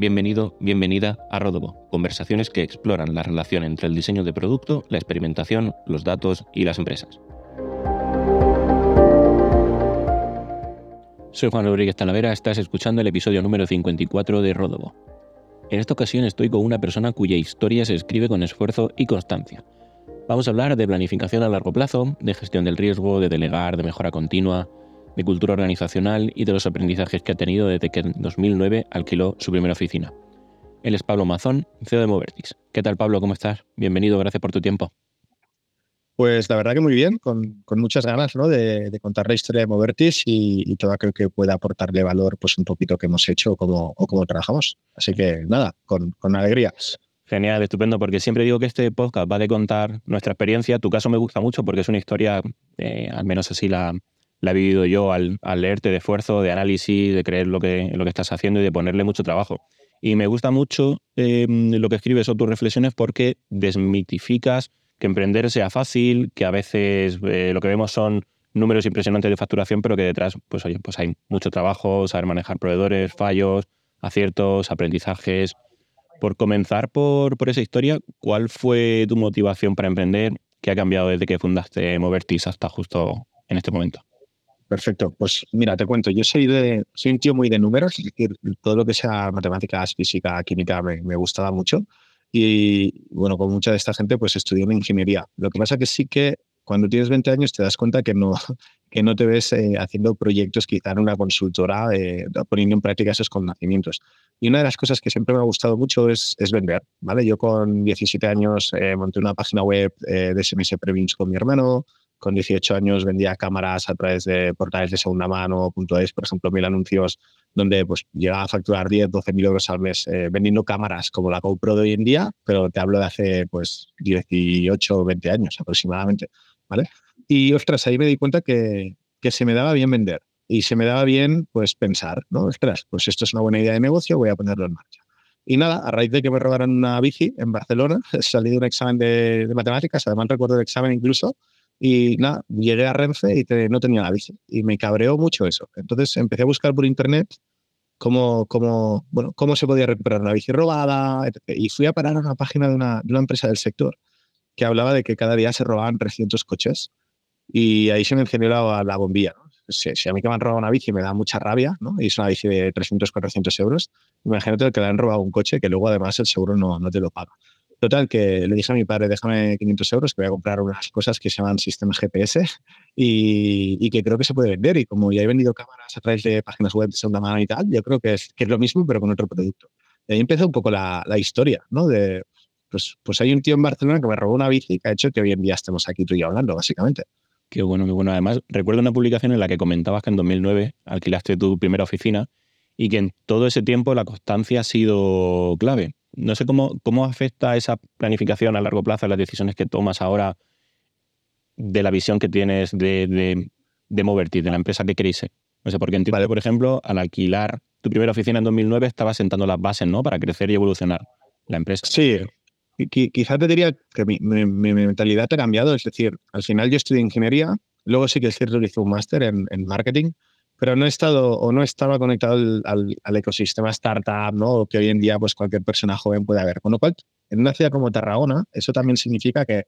Bienvenido, bienvenida a Rodobo, conversaciones que exploran la relación entre el diseño de producto, la experimentación, los datos y las empresas. Soy Juan Rodríguez Talavera, estás escuchando el episodio número 54 de Rodobo. En esta ocasión estoy con una persona cuya historia se escribe con esfuerzo y constancia. Vamos a hablar de planificación a largo plazo, de gestión del riesgo, de delegar, de mejora continua, de cultura organizacional y de los aprendizajes que ha tenido desde que en 2009 alquiló su primera oficina. Él es Pablo Mazón, CEO de Movertix. ¿Qué tal Pablo? ¿Cómo estás? Bienvenido, gracias por tu tiempo. Pues la verdad que muy bien, con, muchas ganas ¿no? de, contar la historia de Movertis y, y todo aquello que pueda aportarle valor pues un poquito que hemos hecho o cómo, o cómo trabajamos. Así que nada, con, con alegría. Genial, estupendo, porque siempre digo que este podcast va de contar nuestra experiencia. Tu caso me gusta mucho porque es una historia, eh, al menos así la, la he vivido yo al, leerte de esfuerzo, de análisis, de creer lo que, lo que estás haciendo y de ponerle mucho trabajo. Y me gusta mucho em, lo que escribes o tus reflexiones porque desmitificas que emprender sea fácil, que a veces eh, lo que vemos son números impresionantes de facturación, pero que detrás pues, oye, pues hay mucho trabajo, saber manejar proveedores, fallos, aciertos, aprendizajes. Por comenzar por, por esa historia, ¿cuál fue tu motivación para emprender? ¿Qué ha cambiado desde que fundaste Movertis hasta justo en este momento? Perfecto. Pues mira, te cuento, yo soy, de, soy un tío muy de números, es decir, todo lo que sea matemáticas, física, química me, gustaba mucho. Y bueno, con mucha de esta gente pues estudió en ingeniería. Lo que pasa que sí que cuando tienes 20 años te das cuenta que no, que no te ves eh, haciendo proyectos quizá en una consultora, eh, poniendo en práctica esos conocimientos. Y una de las cosas que siempre me ha gustado mucho es, es vender, ¿vale? Yo con 17 años eh, monté una página web de SMS Previns con mi hermano, con 18 años vendía cámaras a través de portales de segunda mano, .es, por ejemplo, mil anuncios donde pues llegaba a facturar 10, 12 mil euros al mes eh, vendiendo cámaras como la GoPro de hoy en día, pero te hablo de hace pues 18 o 20 años aproximadamente, ¿vale? Y ostras, ahí me di cuenta que, que se me daba bien vender y se me daba bien pues pensar, ¿no? Ostras, pues esto es una buena idea de negocio, voy a ponerlo en marcha. Y nada, a raíz de que me robaron una bici en Barcelona, salí de un examen de, de matemáticas, además recuerdo el examen incluso, y nada, llegué a Renfe y no tenía la bici. Y me cabreó mucho eso. Entonces empecé a buscar por internet cómo, cómo, bueno, cómo se podía recuperar una bici robada. Y fui a parar a una página de una, de una empresa del sector que hablaba de que cada día se robaban 300 coches. Y ahí se me encendió la, la bombilla. Si, a mí que me han robado una bici me da mucha rabia, ¿no? y es una bici de 300, 400 euros, imagínate que le han robado un coche que luego además el seguro no, no te lo paga. Total, que le dije a mi padre, déjame 500 euros, que voy a comprar unas cosas que se llaman sistemas GPS y, que creo que se puede vender. Y como ya he vendido cámaras a través de páginas web de segunda mano y tal, yo creo que es, que es lo mismo, pero con otro producto. Y ahí empezó un poco la, la historia, ¿no? De, pues, pues hay un tío en Barcelona que me robó una bici que ha hecho que hoy en día estemos aquí tú y yo hablando, básicamente. Qué bueno, qué bueno. Además, recuerdo una publicación en la que comentabas que en 2009 alquilaste tu primera oficina y que en todo ese tiempo la constancia ha sido clave. No sé cómo, cómo afecta esa planificación a largo plazo, las decisiones que tomas ahora de la visión que tienes de, de, de de la empresa que queréis ser. No sé, porque entiendo, por ejemplo, al alquilar tu primera oficina en 2009 estabas sentando las bases, ¿no? Para crecer y evolucionar la empresa. Sí, quizás te diría que mi, mentalidad ha cambiado. Es decir, al final yo estudié ingeniería, luego sí que es cierto que hice un máster en, en marketing, pero no he estado o no estaba conectado al, al, ecosistema startup, ¿no? Que hoy en día pues cualquier persona joven puede haber. Con lo cual, en una ciudad como Tarragona, eso también significa que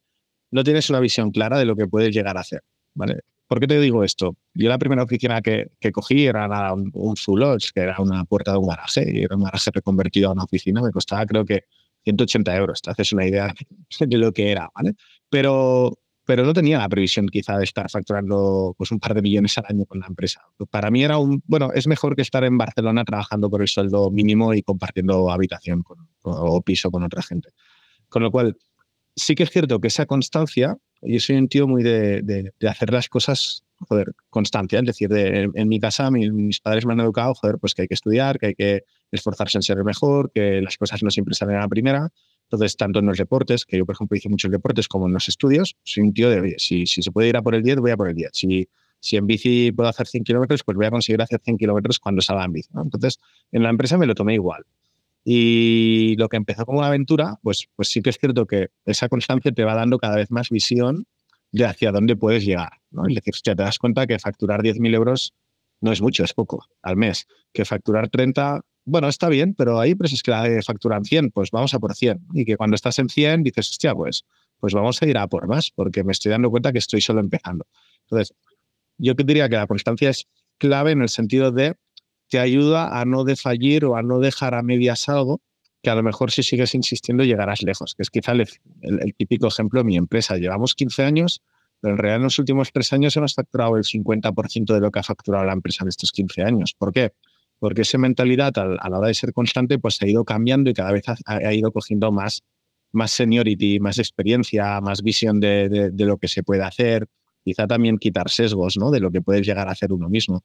no tienes una visión clara de lo que puedes llegar a hacer, ¿vale? ¿Por qué te digo esto? Yo la primera oficina que, que cogí era un, un que era una puerta de un garaje, y era un garaje reconvertido a una oficina, me costaba creo que 180 euros, te haces una idea de lo que era, ¿vale? Pero pero no tenía la previsión quizá de estar facturando pues, un par de millones al año con la empresa. Para mí era un, bueno, es mejor que estar en Barcelona trabajando por el sueldo mínimo y compartiendo habitación o piso con otra gente. Con lo cual, sí que es cierto que esa constancia, yo soy un tío muy de, de, hacer las cosas, joder, constancia, es decir, de, en, mi casa mis padres me han educado, joder, pues que hay que estudiar, que hay que esforzarse en ser mejor, que las cosas no siempre salen a la primera entonces, tanto en los deportes, que yo, por ejemplo, hice muchos deportes, como en los estudios, soy un tío de, si, si se puede ir a por el 10, voy a por el 10. Si, si en bici puedo hacer 100 kilómetros, pues voy a conseguir hacer 100 kilómetros cuando salga en bici. Entonces, en la empresa me lo tomé igual. Y lo que empezó como una aventura, pues, pues sí que es cierto que esa constancia te va dando cada vez más visión de hacia dónde puedes llegar. ¿no? Es decir, ya te das cuenta que facturar 10.000 euros no es mucho, es poco al mes. Que facturar 30 bueno, está bien, pero hay empresas que facturan 100, pues vamos a por 100. Y que cuando estás en 100 dices, hostia, pues, pues vamos a ir a por más, porque me estoy dando cuenta que estoy solo empezando. Entonces, yo diría que la constancia es clave en el sentido de te ayuda a no defallir o a no dejar a medias algo que a lo mejor si sigues insistiendo llegarás lejos, que es quizá el, el típico ejemplo de mi empresa. Llevamos 15 años, pero en realidad en los últimos tres años hemos facturado el 50% de lo que ha facturado la empresa en estos 15 años. ¿Por qué? Porque esa mentalidad a, la hora de ser constante pues ha ido cambiando y cada vez ha, ido cogiendo más, más seniority, más experiencia, más visión de, lo que se puede hacer, quizá también quitar sesgos ¿no? de lo que puedes llegar a hacer uno mismo.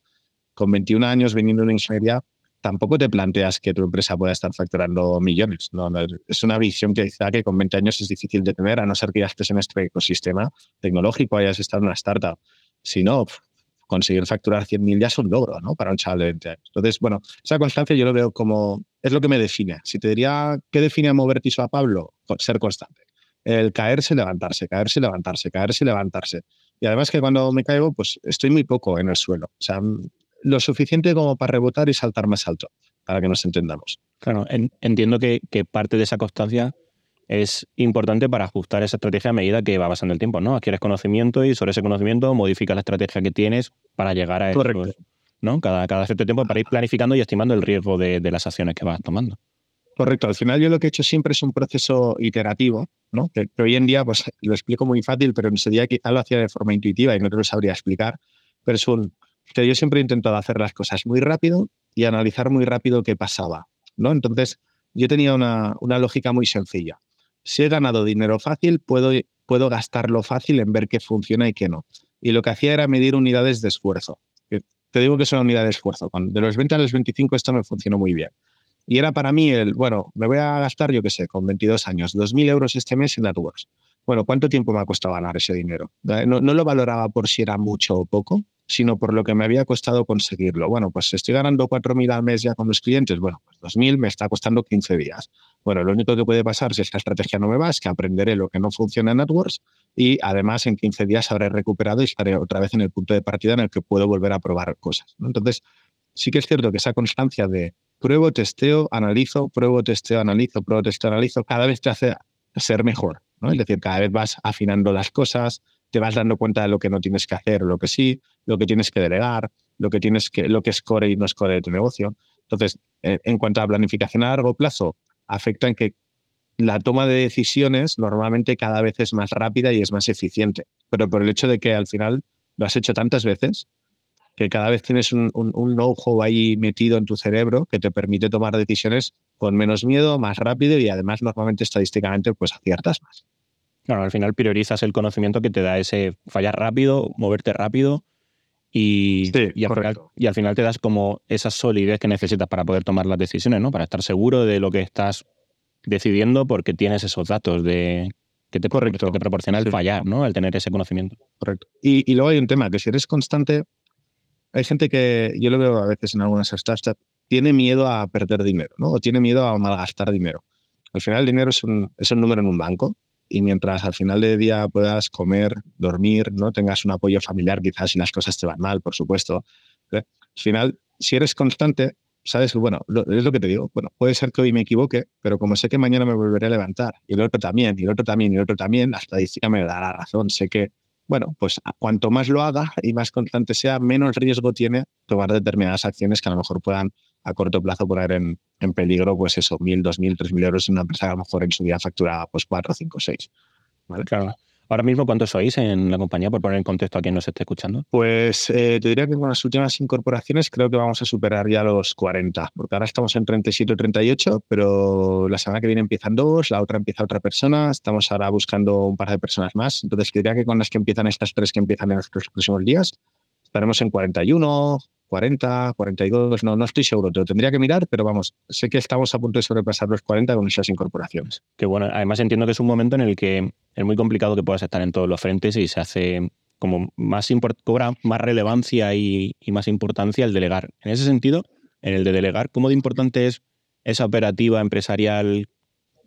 Con 21 años viniendo de una ingeniería, tampoco te planteas que tu empresa pueda estar facturando millones. No, es una visión que quizá que con 20 años es difícil de tener, a no ser que ya estés en este ecosistema tecnológico, hayas estado en una startup. Si no, conseguir facturar 100.000 ya es un logro, ¿no? Para un chaval de 20 años. Entonces, bueno, esa constancia yo lo veo como, es lo que me define. Si te diría, ¿qué define a Movertiso a Pablo? Ser constante. El caerse, levantarse, caerse, levantarse, caerse, levantarse. Y además que cuando me caigo, pues estoy muy poco en el suelo. O sea, lo suficiente como para rebotar y saltar más alto, para que nos entendamos. Claro, entiendo que, que parte de esa constancia es importante para ajustar esa estrategia a medida que va pasando el tiempo, ¿no? Adquieres conocimiento y sobre ese conocimiento modificas la estrategia que tienes para llegar a Correcto. eso, ¿no? Cada, cada cierto tiempo para ir planificando y estimando el riesgo de, las acciones que vas tomando. Correcto. Al final yo lo que he hecho siempre es un proceso iterativo, ¿no? Que, hoy en día pues lo explico muy fácil, pero en ese día quizá lo hacía de forma intuitiva y no te lo sabría explicar. Pero es un que yo siempre he intentado hacer las cosas muy rápido y analizar muy rápido qué pasaba, ¿no? Entonces yo tenía una, una lógica muy sencilla si he ganado dinero fácil, puedo, puedo gastarlo fácil en ver qué funciona y qué no. Y lo que hacía era medir unidades de esfuerzo. Te digo que son unidades de esfuerzo. De los 20 a los 25 esto me funcionó muy bien. Y era para mí el, bueno, me voy a gastar, yo qué sé, con 22 años, 2.000 euros este mes en AdWords. Bueno, ¿cuánto tiempo me ha costado ganar ese dinero? No, no, lo valoraba por si era mucho o poco, sino por lo que me había costado conseguirlo. Bueno, pues estoy ganando 4.000 al mes ya con los clientes. Bueno, pues 2.000 me está costando 15 días. Bueno, lo único que puede pasar si esta estrategia no me va es que aprenderé lo que no funciona en AdWords y además en 15 días habré recuperado y estaré otra vez en el punto de partida en el que puedo volver a probar cosas. Entonces, sí que es cierto que esa constancia de pruebo, testeo, analizo, pruebo, testeo, analizo, pruebo, testeo, analizo, cada vez te hace ser mejor. ¿no? Es decir, cada vez vas afinando las cosas, te vas dando cuenta de lo que no tienes que hacer, lo que sí, lo que tienes que delegar, lo que tienes que, lo que es core y no es core de tu negocio. Entonces, en cuanto a planificación a largo plazo, afecta en que la toma de decisiones normalmente cada vez es más rápida y es más eficiente. Pero por el hecho de que al final lo has hecho tantas veces, que cada vez tienes un, know-how ahí metido en tu cerebro que te permite tomar decisiones con menos miedo, más rápido y además normalmente estadísticamente pues aciertas más. Claro, al final priorizas el conocimiento que te da ese fallar rápido, moverte rápido y, y, al final, te das como esa solidez que necesitas para poder tomar las decisiones, ¿no? Para estar seguro de lo que estás decidiendo porque tienes esos datos de que te, Correcto. te proporciona el fallar, ¿no? El tener ese conocimiento. Correcto. Y, luego hay un tema, que si eres constante, hay gente que, yo lo veo a veces en algunas startups, tiene miedo a perder dinero, ¿no? O tiene miedo a malgastar dinero. Al final el dinero es un, es un número en un banco y mientras al final del día puedas comer, dormir, no tengas un apoyo familiar quizás si las cosas te van mal, por supuesto. ¿eh? Al final, si eres constante, sabes que, bueno, es lo que te digo, bueno, puede ser que hoy me equivoque, pero como sé que mañana me volveré a levantar, y el otro también, y el otro también, y el otro también, la estadística me da la razón. Sé que, bueno, pues cuanto más lo haga y más constante sea, menos riesgo tiene tomar determinadas acciones que a lo mejor puedan a corto plazo poner en, en peligro, pues eso, mil, dos mil, tres mil euros en una empresa que a lo mejor en su día factura pues cuatro, cinco, seis. ¿vale? Claro. Ahora mismo, ¿cuántos sois en la compañía, por poner en contexto a quien nos esté escuchando? Pues eh, te diría que con las últimas incorporaciones creo que vamos a superar ya los 40, porque ahora estamos en 37 o 38, pero la semana que viene empiezan dos, la otra empieza otra persona, estamos ahora buscando un par de personas más, entonces diría que con las que empiezan estas tres que empiezan en los próximos días, estaremos en 41, 40, 42, no, no estoy seguro, te lo tendría que mirar, pero vamos, sé que estamos a punto de sobrepasar los 40 con esas incorporaciones. Que bueno, además entiendo que es un momento en el que es muy complicado que puedas estar en todos los frentes y se hace como más cobra más relevancia y, más importancia el delegar. En ese sentido, en el de delegar, ¿cómo de importante es esa operativa empresarial,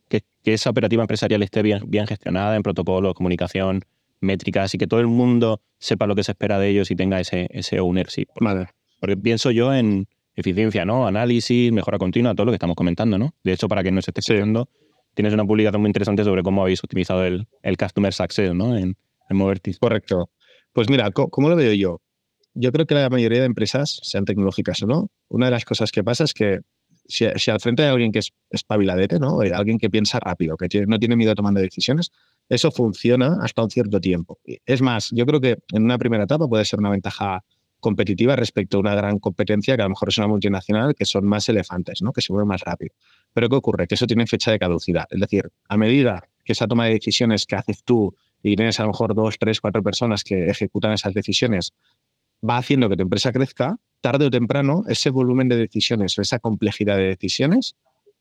que, esa operativa empresarial esté bien, bien gestionada en protocolos, comunicación, métricas y que todo el mundo sepa lo que se espera de ellos y tenga ese, ese ownership? Vale. Porque pienso yo en, eficiencia, ¿no? Análisis, mejora continua, todo lo que estamos comentando, ¿no? De hecho, para que no se esté escuchando, tienes una publicación muy interesante sobre cómo habéis optimizado el, el Customer Success, ¿no? En, en Movertis. Correcto. Pues mira, ¿cómo lo veo yo? Yo creo que la mayoría de empresas, sean tecnológicas o no, una de las cosas que pasa es que si, al frente hay alguien que es espabiladete, ¿no? Alguien que piensa rápido, que no tiene miedo a tomar decisiones, eso funciona hasta un cierto tiempo. Es más, yo creo que en una primera etapa puede ser una ventaja competitiva respecto a una gran competencia que a lo mejor es una multinacional que son más elefantes, ¿no? que se mueven más rápido. Pero ¿qué ocurre? Que eso tiene fecha de caducidad. Es decir, a medida que esa toma de decisiones que haces tú y tienes a lo mejor dos, tres, cuatro personas que ejecutan esas decisiones, va haciendo que tu empresa crezca, tarde o temprano ese volumen de decisiones o esa complejidad de decisiones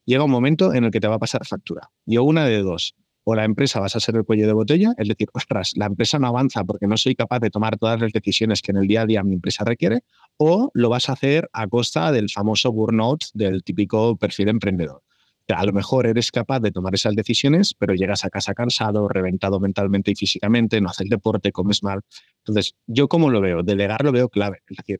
llega un momento en el que te va a pasar factura. Y una de dos, o la empresa vas a ser el cuello de botella, es decir, ostras, la empresa no avanza porque no soy capaz de tomar todas las decisiones que en el día a día mi empresa requiere, o lo vas a hacer a costa del famoso burnout del típico perfil emprendedor. A lo mejor eres capaz de tomar esas decisiones, pero llegas a casa cansado, reventado mentalmente y físicamente, no haces deporte, comes mal. Entonces, yo como lo veo, delegar lo veo clave. Es decir,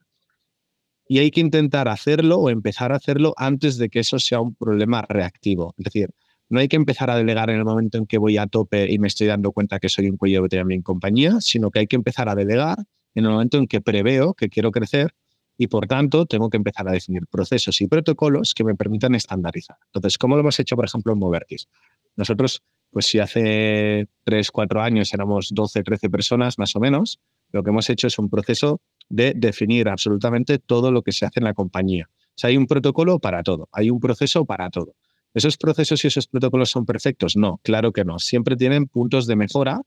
y hay que intentar hacerlo o empezar a hacerlo antes de que eso sea un problema reactivo. Es decir, no hay que empezar a delegar en el momento en que voy a tope y me estoy dando cuenta que soy un cuello de botella en mi compañía, sino que hay que empezar a delegar en el momento en que preveo que quiero crecer y por tanto tengo que empezar a definir procesos y protocolos que me permitan estandarizar. Entonces, ¿cómo lo hemos hecho, por ejemplo, en Movertis? Nosotros, pues si hace 3, 4 años éramos 12, 13 personas más o menos, lo que hemos hecho es un proceso de definir absolutamente todo lo que se hace en la compañía. O sea, hay un protocolo para todo, hay un proceso para todo. ¿Esos procesos y esos protocolos son perfectos? No, claro que no. Siempre tienen puntos de mejora,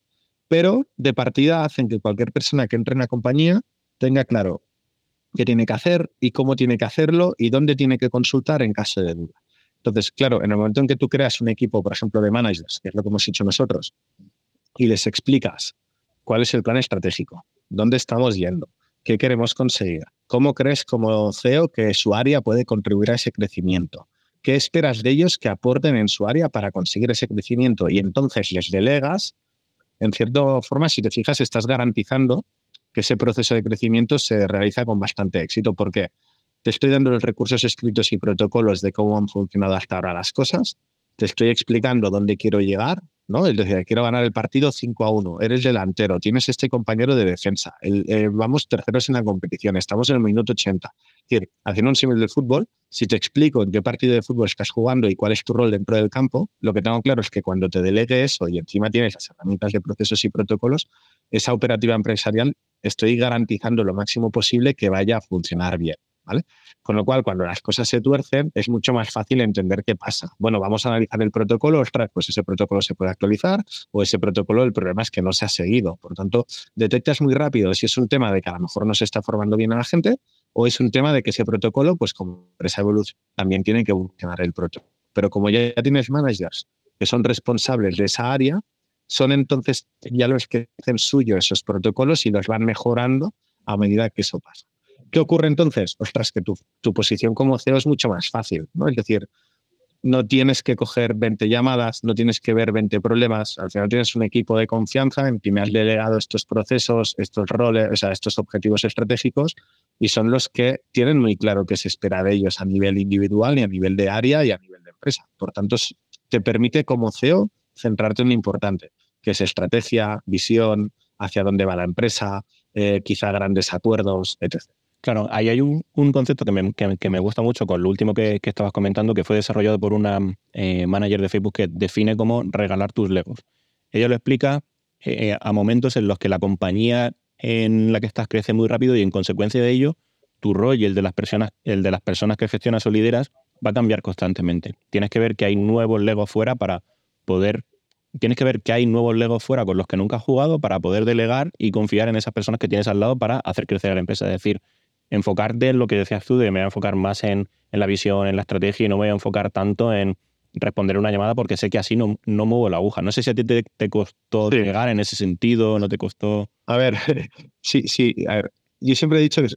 pero de partida hacen que cualquier persona que entre en la compañía tenga claro qué tiene que hacer y cómo tiene que hacerlo y dónde tiene que consultar en caso de duda. Entonces, claro, en el momento en que tú creas un equipo, por ejemplo, de managers, que es lo que hemos hecho nosotros, y les explicas cuál es el plan estratégico, dónde estamos yendo, qué queremos conseguir, cómo crees como CEO que su área puede contribuir a ese crecimiento, ¿Qué esperas de ellos que aporten en su área para conseguir ese crecimiento? Y entonces les delegas, en cierta forma, si te fijas, estás garantizando que ese proceso de crecimiento se realiza con bastante éxito, porque te estoy dando los recursos escritos y protocolos de cómo han funcionado hasta ahora las cosas, te estoy explicando dónde quiero llegar, ¿no? Es decir, quiero ganar el partido 5 a 1, eres delantero, tienes este compañero de defensa, eh, vamos terceros en la competición, estamos en el minuto 80. Es decir, haciendo un símil del fútbol, si te explico en qué partido de fútbol estás jugando y cuál es tu rol dentro del campo, lo que tengo claro es que cuando te delegue eso y encima tienes las herramientas de procesos y protocolos, esa operativa empresarial estoy garantizando lo máximo posible que vaya a funcionar bien. Con lo cual, cuando las cosas se tuercen, es mucho más fácil entender qué pasa. Bueno, vamos a analizar el protocolo, ostras, pues ese protocolo se puede actualizar o ese protocolo, el problema es que no se ha seguido. Por tanto, detectas muy rápido si es un tema de que a lo mejor no se está formando bien a la gente o es un tema de que ese protocolo, pues como empresa evolución, también tiene que evolucionar el protocolo. Pero como ya tienes managers que son responsables de esa área, son entonces ya los que hacen suyo esos protocolos y los van mejorando a medida que eso pasa. ¿Qué ocurre entonces? Ostras, que tu, tu posición como CEO es mucho más fácil, ¿no? Es decir, no tienes que coger 20 llamadas, no tienes que ver 20 problemas, al final tienes un equipo de confianza en que me has delegado estos procesos, estos roles, o sea, estos objetivos estratégicos y son los que tienen muy claro qué se espera de ellos a nivel individual y a nivel de área y a nivel de empresa. Por tanto, te permite como CEO centrarte en lo importante, que es estrategia, visión, hacia dónde va la empresa, eh, quizá grandes acuerdos, etc. Claro, ahí hay un, concepto que me, que, me, gusta mucho con lo último que, estabas comentando, que fue desarrollado por una eh, manager de Facebook que define cómo regalar tus legos. Ella lo explica eh, a momentos en los que la compañía en la que estás crece muy rápido y en consecuencia de ello, tu rol y el de las personas, el de las personas que gestionas o lideras va a cambiar constantemente. Tienes que ver que hay nuevos legos fuera para poder tienes que ver que hay nuevos legos fuera con los que nunca has jugado para poder delegar y confiar en esas personas que tienes al lado para hacer crecer la empresa. Es decir, enfocarte en lo que decías tú, de me voy a enfocar más en, la visión, en la estrategia y no me voy a enfocar tanto en responder una llamada porque sé que así no, no muevo la aguja. No sé si a ti te, costó llegar en ese sentido, no te costó. A ver, sí, sí, a ver. Yo siempre he dicho que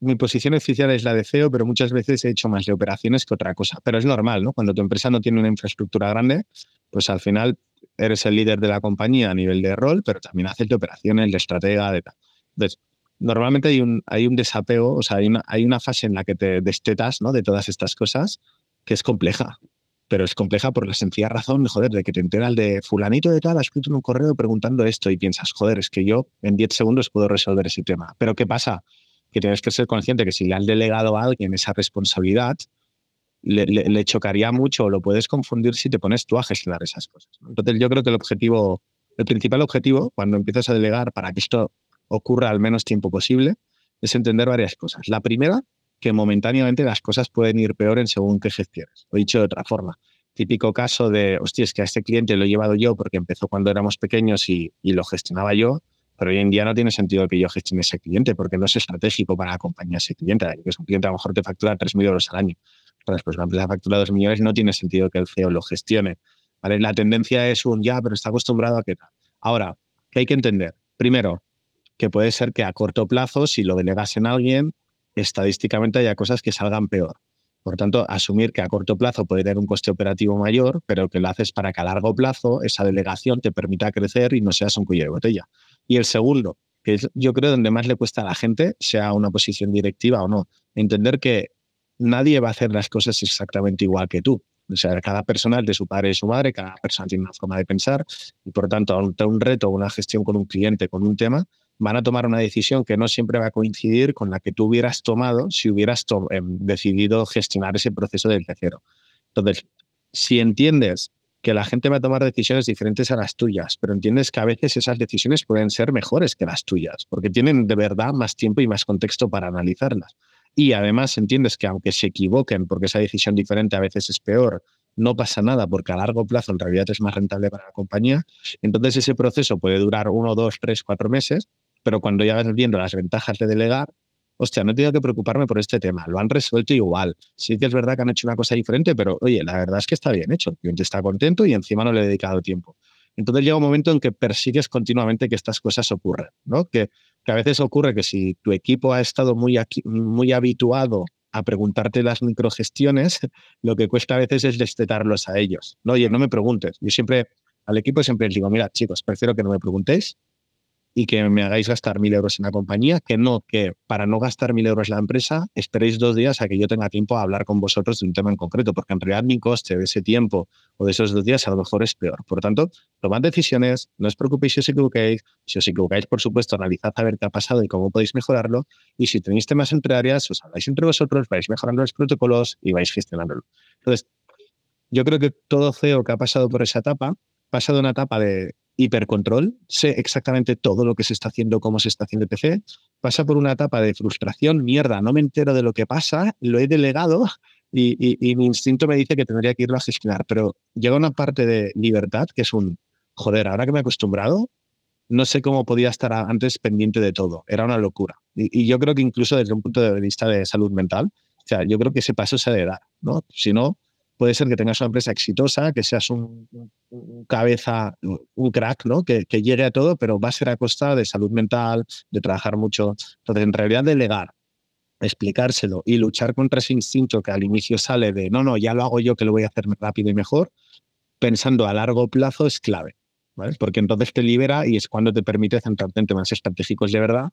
mi posición oficial es la de CEO, pero muchas veces he hecho más de operaciones que otra cosa. Pero es normal, ¿no? Cuando tu empresa no tiene una infraestructura grande, pues al final eres el líder de la compañía a nivel de rol, pero también haces de operaciones, de estratega, de tal. Entonces, normalmente hay un, hay un desapego, o sea, hay una, hay una fase en la que te destetas ¿no? de todas estas cosas que es compleja. Pero es compleja por la sencilla razón, joder, de que te enteras de fulanito de tal, ha escrito en un correo preguntando esto y piensas, joder, es que yo en 10 segundos puedo resolver ese tema. Pero ¿qué pasa? Que tienes que ser consciente que si le han delegado a alguien esa responsabilidad, le, chocaría mucho o lo puedes confundir si te pones tú a gestionar esas cosas. Entonces yo creo que el objetivo, el principal objetivo cuando empiezas a delegar para que esto ocurra al menos tiempo posible es entender varias cosas. La primera, que momentáneamente las cosas pueden ir peor en según qué gestiones. Lo he dicho de otra forma. Típico caso de, hostia, es que a este cliente lo he llevado yo porque empezó cuando éramos pequeños y, y lo gestionaba yo, pero hoy en día no tiene sentido que yo gestione ese cliente porque no es estratégico para la compañía ese cliente. Es un cliente a lo mejor te factura 3.000 euros al año. Entonces, pues una empresa factura 2 millones no tiene sentido que el CEO lo gestione. ¿vale? La tendencia es un ya, pero está acostumbrado a tal. Ahora, ¿qué hay que entender? Primero, que puede ser que a corto plazo, si lo delegas en alguien, estadísticamente haya cosas que salgan peor. Por tanto, asumir que a corto plazo puede tener un coste operativo mayor, pero que lo haces para que a largo plazo esa delegación te permita crecer y no seas un cuello de botella. Y el segundo, que yo creo donde más le cuesta a la gente, sea una posición directiva o no, entender que nadie va a hacer las cosas exactamente igual que tú. O sea, cada persona es de su padre y su madre, cada persona tiene una forma de pensar y por tanto, ante un reto, una gestión con un cliente, con un tema, van a tomar una decisión que no siempre va a coincidir con la que tú hubieras tomado si hubieras em, decidido gestionar ese proceso del tercero. Entonces, si entiendes que la gente va a tomar decisiones diferentes a las tuyas, pero entiendes que a veces esas decisiones pueden ser mejores que las tuyas, porque tienen de verdad más tiempo y más contexto para analizarlas. Y además entiendes que aunque se equivoquen, porque esa decisión diferente a veces es peor, no pasa nada porque a largo plazo en realidad es más rentable para la compañía. Entonces ese proceso puede durar uno, dos, tres, cuatro meses, pero cuando ya vas viendo las ventajas de delegar, hostia, no tengo que preocuparme por este tema, lo han resuelto igual. Sí que es verdad que han hecho una cosa diferente, pero oye, la verdad es que está bien hecho, el cliente está contento y encima no le he dedicado tiempo. Entonces llega un momento en que persigues continuamente que estas cosas ocurran, ¿no? Que a veces ocurre que si tu equipo ha estado muy, muy habituado a preguntarte las microgestiones, lo que cuesta a veces es destetarlos a ellos. No, oye, no me preguntes. Yo siempre, al equipo siempre les digo, mira, chicos, prefiero que no me preguntéis, y que me hagáis gastar mil euros en la compañía, que no, que para no gastar mil euros en la empresa, esperéis dos días a que yo tenga tiempo a hablar con vosotros de un tema en concreto, porque en realidad mi coste de ese tiempo o de esos dos días a lo mejor es peor. Por tanto, tomad decisiones, no os preocupéis si os equivoquéis, si os equivocáis, por supuesto, analizad a ver qué ha pasado y cómo podéis mejorarlo, y si tenéis temas entre áreas, os habláis entre vosotros, vais mejorando los protocolos y vais gestionándolo. Entonces, yo creo que todo CEO que ha pasado por esa etapa, pasa de una etapa de hipercontrol, sé exactamente todo lo que se está haciendo, cómo se está haciendo PC, pasa por una etapa de frustración, mierda, no me entero de lo que pasa, lo he delegado y, mi instinto me dice que tendría que irlo a gestionar, pero llega una parte de libertad que es un, joder, ahora que me he acostumbrado, no sé cómo podía estar antes pendiente de todo, era una locura. Y, yo creo que incluso desde un punto de vista de salud mental, o sea, yo creo que ese paso se debe dar, ¿no? Si no, puede ser que tengas una empresa exitosa, que seas un, cabeza, un crack, ¿no? Que, llegue a todo, pero va a ser a costa de salud mental, de trabajar mucho. Entonces, en realidad, delegar, explicárselo y luchar contra ese instinto que al inicio sale de no, no, ya lo hago yo, que lo voy a hacer rápido y mejor, pensando a largo plazo es clave, ¿vale? Porque entonces te libera y es cuando te permite centrarte en temas estratégicos de verdad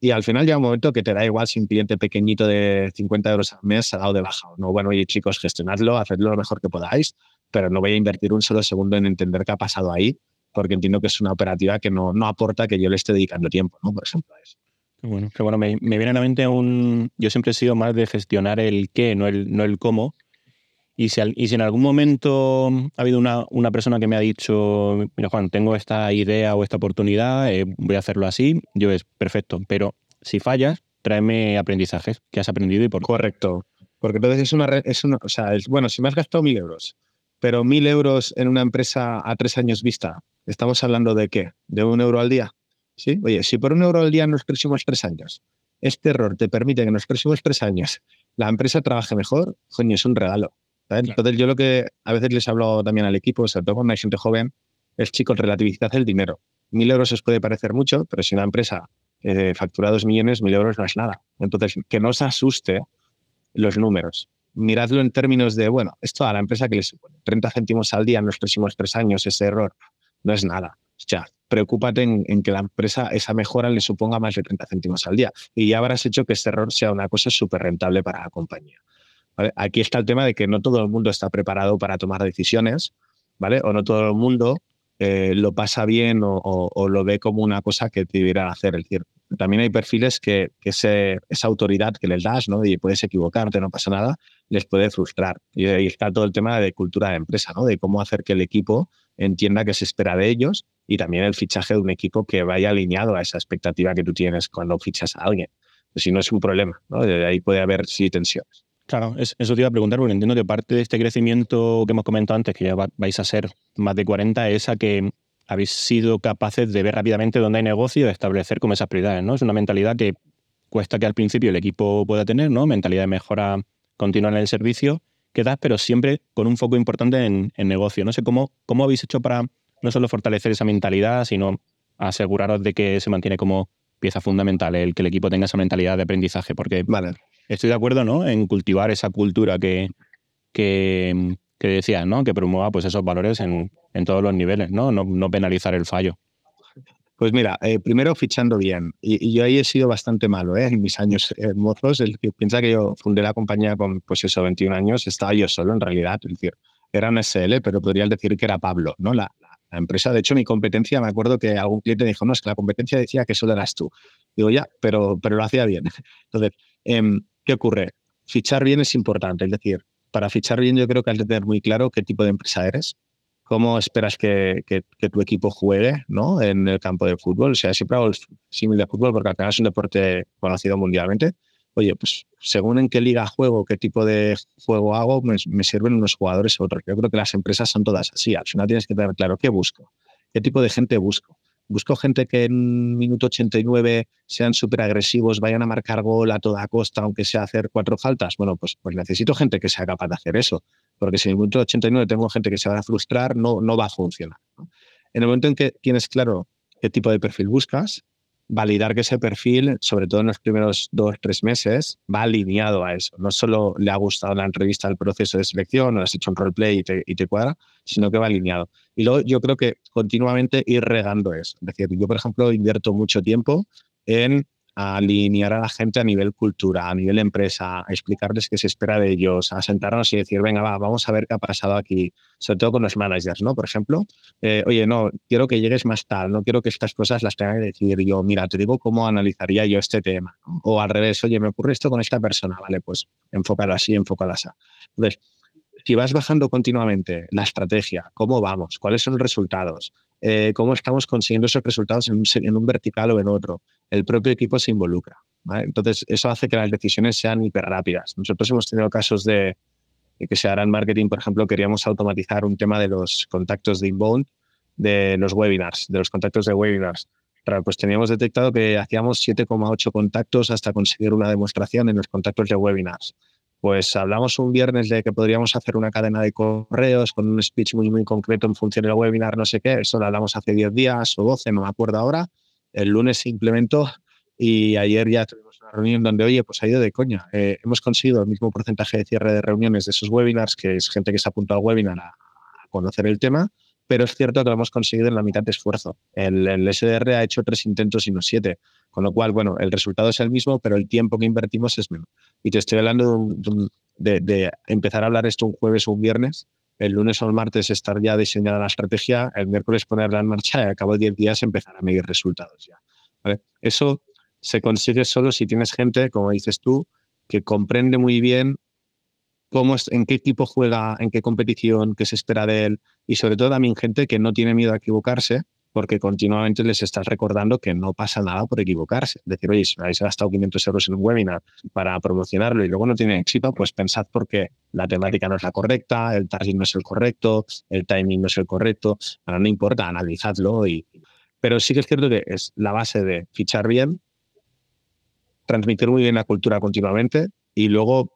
y al final llega un momento que te da igual si un cliente pequeñito de 50 euros al mes se ha dado de baja. No, bueno, oye chicos, gestionadlo, hacedlo lo mejor que podáis, pero no voy a invertir un solo segundo en entender qué ha pasado ahí, porque entiendo que es una operativa que no, no aporta que yo le esté dedicando tiempo, ¿no? Por ejemplo, eso. Qué bueno, qué bueno. Me, me, viene a la mente un... Yo siempre he sido más de gestionar el qué, no el, no el cómo. Y si, en algún momento ha habido una, una, persona que me ha dicho, mira Juan, tengo esta idea o esta oportunidad, eh, voy a hacerlo así, yo es perfecto. Pero si fallas, tráeme aprendizajes que has aprendido y por Correcto. Porque entonces es una, es una o sea, es, bueno, si me has gastado mil euros, pero mil euros en una empresa a tres años vista, ¿estamos hablando de qué? ¿De un euro al día? ¿Sí? Oye, si por un euro al día en los próximos tres años, este error te permite que en los próximos tres años la empresa trabaje mejor, coño, es un regalo. Entonces, yo lo que a veces les hablo también al equipo, sobre todo cuando hay gente joven, es chicos, relativizad el dinero. Mil euros os puede parecer mucho, pero si una empresa eh, factura dos millones, mil euros no es nada. Entonces, que no os asuste los números. Miradlo en términos de, bueno, esto a la empresa que les supone 30 céntimos al día en los próximos tres años, ese error, no es nada. O ya, preocúpate en, que la empresa esa mejora le suponga más de 30 céntimos al día. Y ya habrás hecho que este error sea una cosa súper rentable para la compañía. Aquí está el tema de que no todo el mundo está preparado para tomar decisiones, ¿vale? O no todo el mundo eh, lo pasa bien o, lo ve como una cosa que te deberían hacer. Es decir, también hay perfiles que, esa autoridad que les das, ¿no? Y puedes equivocarte, no pasa nada, les puede frustrar. Y ahí está todo el tema de cultura de empresa, ¿no? De cómo hacer que el equipo entienda qué se espera de ellos y también el fichaje de un equipo que vaya alineado a esa expectativa que tú tienes cuando fichas a alguien. Pues si no es un problema, ¿no? De ahí puede haber sí tensiones. Claro, eso te iba a preguntar, porque entiendo que parte de este crecimiento que hemos comentado antes, que ya vais a ser más de 40, es a que habéis sido capaces de ver rápidamente dónde hay negocio y establecer como esas prioridades, ¿no? Es una mentalidad que cuesta que al principio el equipo pueda tener, ¿no? Mentalidad de mejora continua en el servicio que das, pero siempre con un foco importante en, negocio. No sé cómo, cómo habéis hecho para no solo fortalecer esa mentalidad, sino aseguraros de que se mantiene como pieza fundamental el que el equipo tenga esa mentalidad de aprendizaje, porque vale. Estoy de acuerdo ¿no? en cultivar esa cultura que, que, decías, ¿no? que promueva pues, esos valores en, en todos los niveles, ¿no? ¿no? Penalizar el fallo. Pues mira, eh, primero fichando bien. Y, yo ahí he sido bastante malo, ¿eh? En mis años hermosos. El que piensa que yo fundé la compañía con, pues eso, 21 años, estaba yo solo en realidad. Es decir, era un SL, pero podría decir que era Pablo, ¿no? La, empresa. De hecho, mi competencia, me acuerdo que algún cliente dijo, no, es que la competencia decía que solo eras tú. Digo, ya, pero, pero lo hacía bien. Entonces, em, ¿qué ocurre? Fichar bien es importante. Es decir, para fichar bien yo creo que hay que tener muy claro qué tipo de empresa eres, cómo esperas que, tu equipo juegue ¿no? en el campo de fútbol. O sea, siempre hago el símil de fútbol porque al final es un deporte conocido mundialmente. Oye, pues según en qué liga juego, qué tipo de juego hago, me, me sirven unos jugadores u otros. Yo creo que las empresas son todas así. Al final tienes que tener claro qué busco, qué tipo de gente busco. Busco gente que en minuto 89 sean súper agresivos, vayan a marcar gol a toda costa, aunque sea hacer cuatro faltas. Bueno, pues, pues necesito gente que sea capaz de hacer eso. Porque si en minuto 89 tengo gente que se va a frustrar, no, no va a funcionar. En el momento en que tienes claro qué tipo de perfil buscas, validar que ese perfil, sobre todo en los primeros dos, tres meses, va alineado a eso. No solo le ha gustado la entrevista al proceso de selección, o has hecho un roleplay y te, y te cuadra, sino que va alineado. Y luego yo creo que continuamente ir regando eso. Es decir, yo, por ejemplo, invierto mucho tiempo en alinear a la gente a nivel cultura, a nivel empresa, a explicarles qué se espera de ellos, a sentarnos y decir, venga, va, vamos a ver qué ha pasado aquí, sobre todo con los managers, ¿no? Por ejemplo, eh, oye, no, quiero que llegues más tal, no quiero que estas cosas las tenga que decir yo, mira, te digo cómo analizaría yo este tema. O al revés, oye, me ocurre esto con esta persona, vale, pues enfócalo así, enfócalo así. Entonces, si vas bajando continuamente la estrategia, cómo vamos, cuáles son los resultados, eh, cómo estamos consiguiendo esos resultados en un, vertical o en otro, el propio equipo se involucra. Entonces, eso hace que las decisiones sean hiper rápidas. Nosotros hemos tenido casos de que se hará en marketing, por ejemplo, queríamos automatizar un tema de los contactos de inbound, de los webinars, de los contactos de webinars. Pues teníamos detectado que hacíamos 7,8 contactos hasta conseguir una demostración en los contactos de webinars pues hablamos un viernes de que podríamos hacer una cadena de correos con un speech muy, muy concreto en función del webinar, no sé qué. Eso lo hablamos hace 10 días o 12, no me acuerdo ahora. El lunes se implementó y ayer ya tuvimos una reunión donde, oye, pues ha ido de coña. Eh, hemos conseguido el mismo porcentaje de cierre de reuniones de esos webinars, que es gente que se ha apuntado al webinar a, conocer el tema, pero es cierto que lo hemos conseguido en la mitad de esfuerzo. El, el SDR ha hecho tres intentos y no siete. Con lo cual, bueno, el resultado es el mismo, pero el tiempo que invertimos es menor. Y te estoy hablando de, empezar a hablar esto un jueves o un viernes, el lunes o el martes estar ya diseñada la estrategia, el miércoles ponerla en marcha y a cabo de 10 días empezar a medir resultados ya. Eso se consigue solo si tienes gente, como dices tú, que comprende muy bien cómo es, en qué equipo juega, en qué competición, qué se espera de él y sobre todo también gente que no tiene miedo a equivocarse porque continuamente les estás recordando que no pasa nada por equivocarse. Decir, oye, si habéis gastado 500 euros en un webinar para promocionarlo y luego no tiene éxito, pues pensad porque la temática no es la correcta, el target no es el correcto, el timing no es el correcto. Ahora no importa, analizadlo. Y... Pero sí que es cierto que es la base de fichar bien, transmitir muy bien la cultura continuamente y luego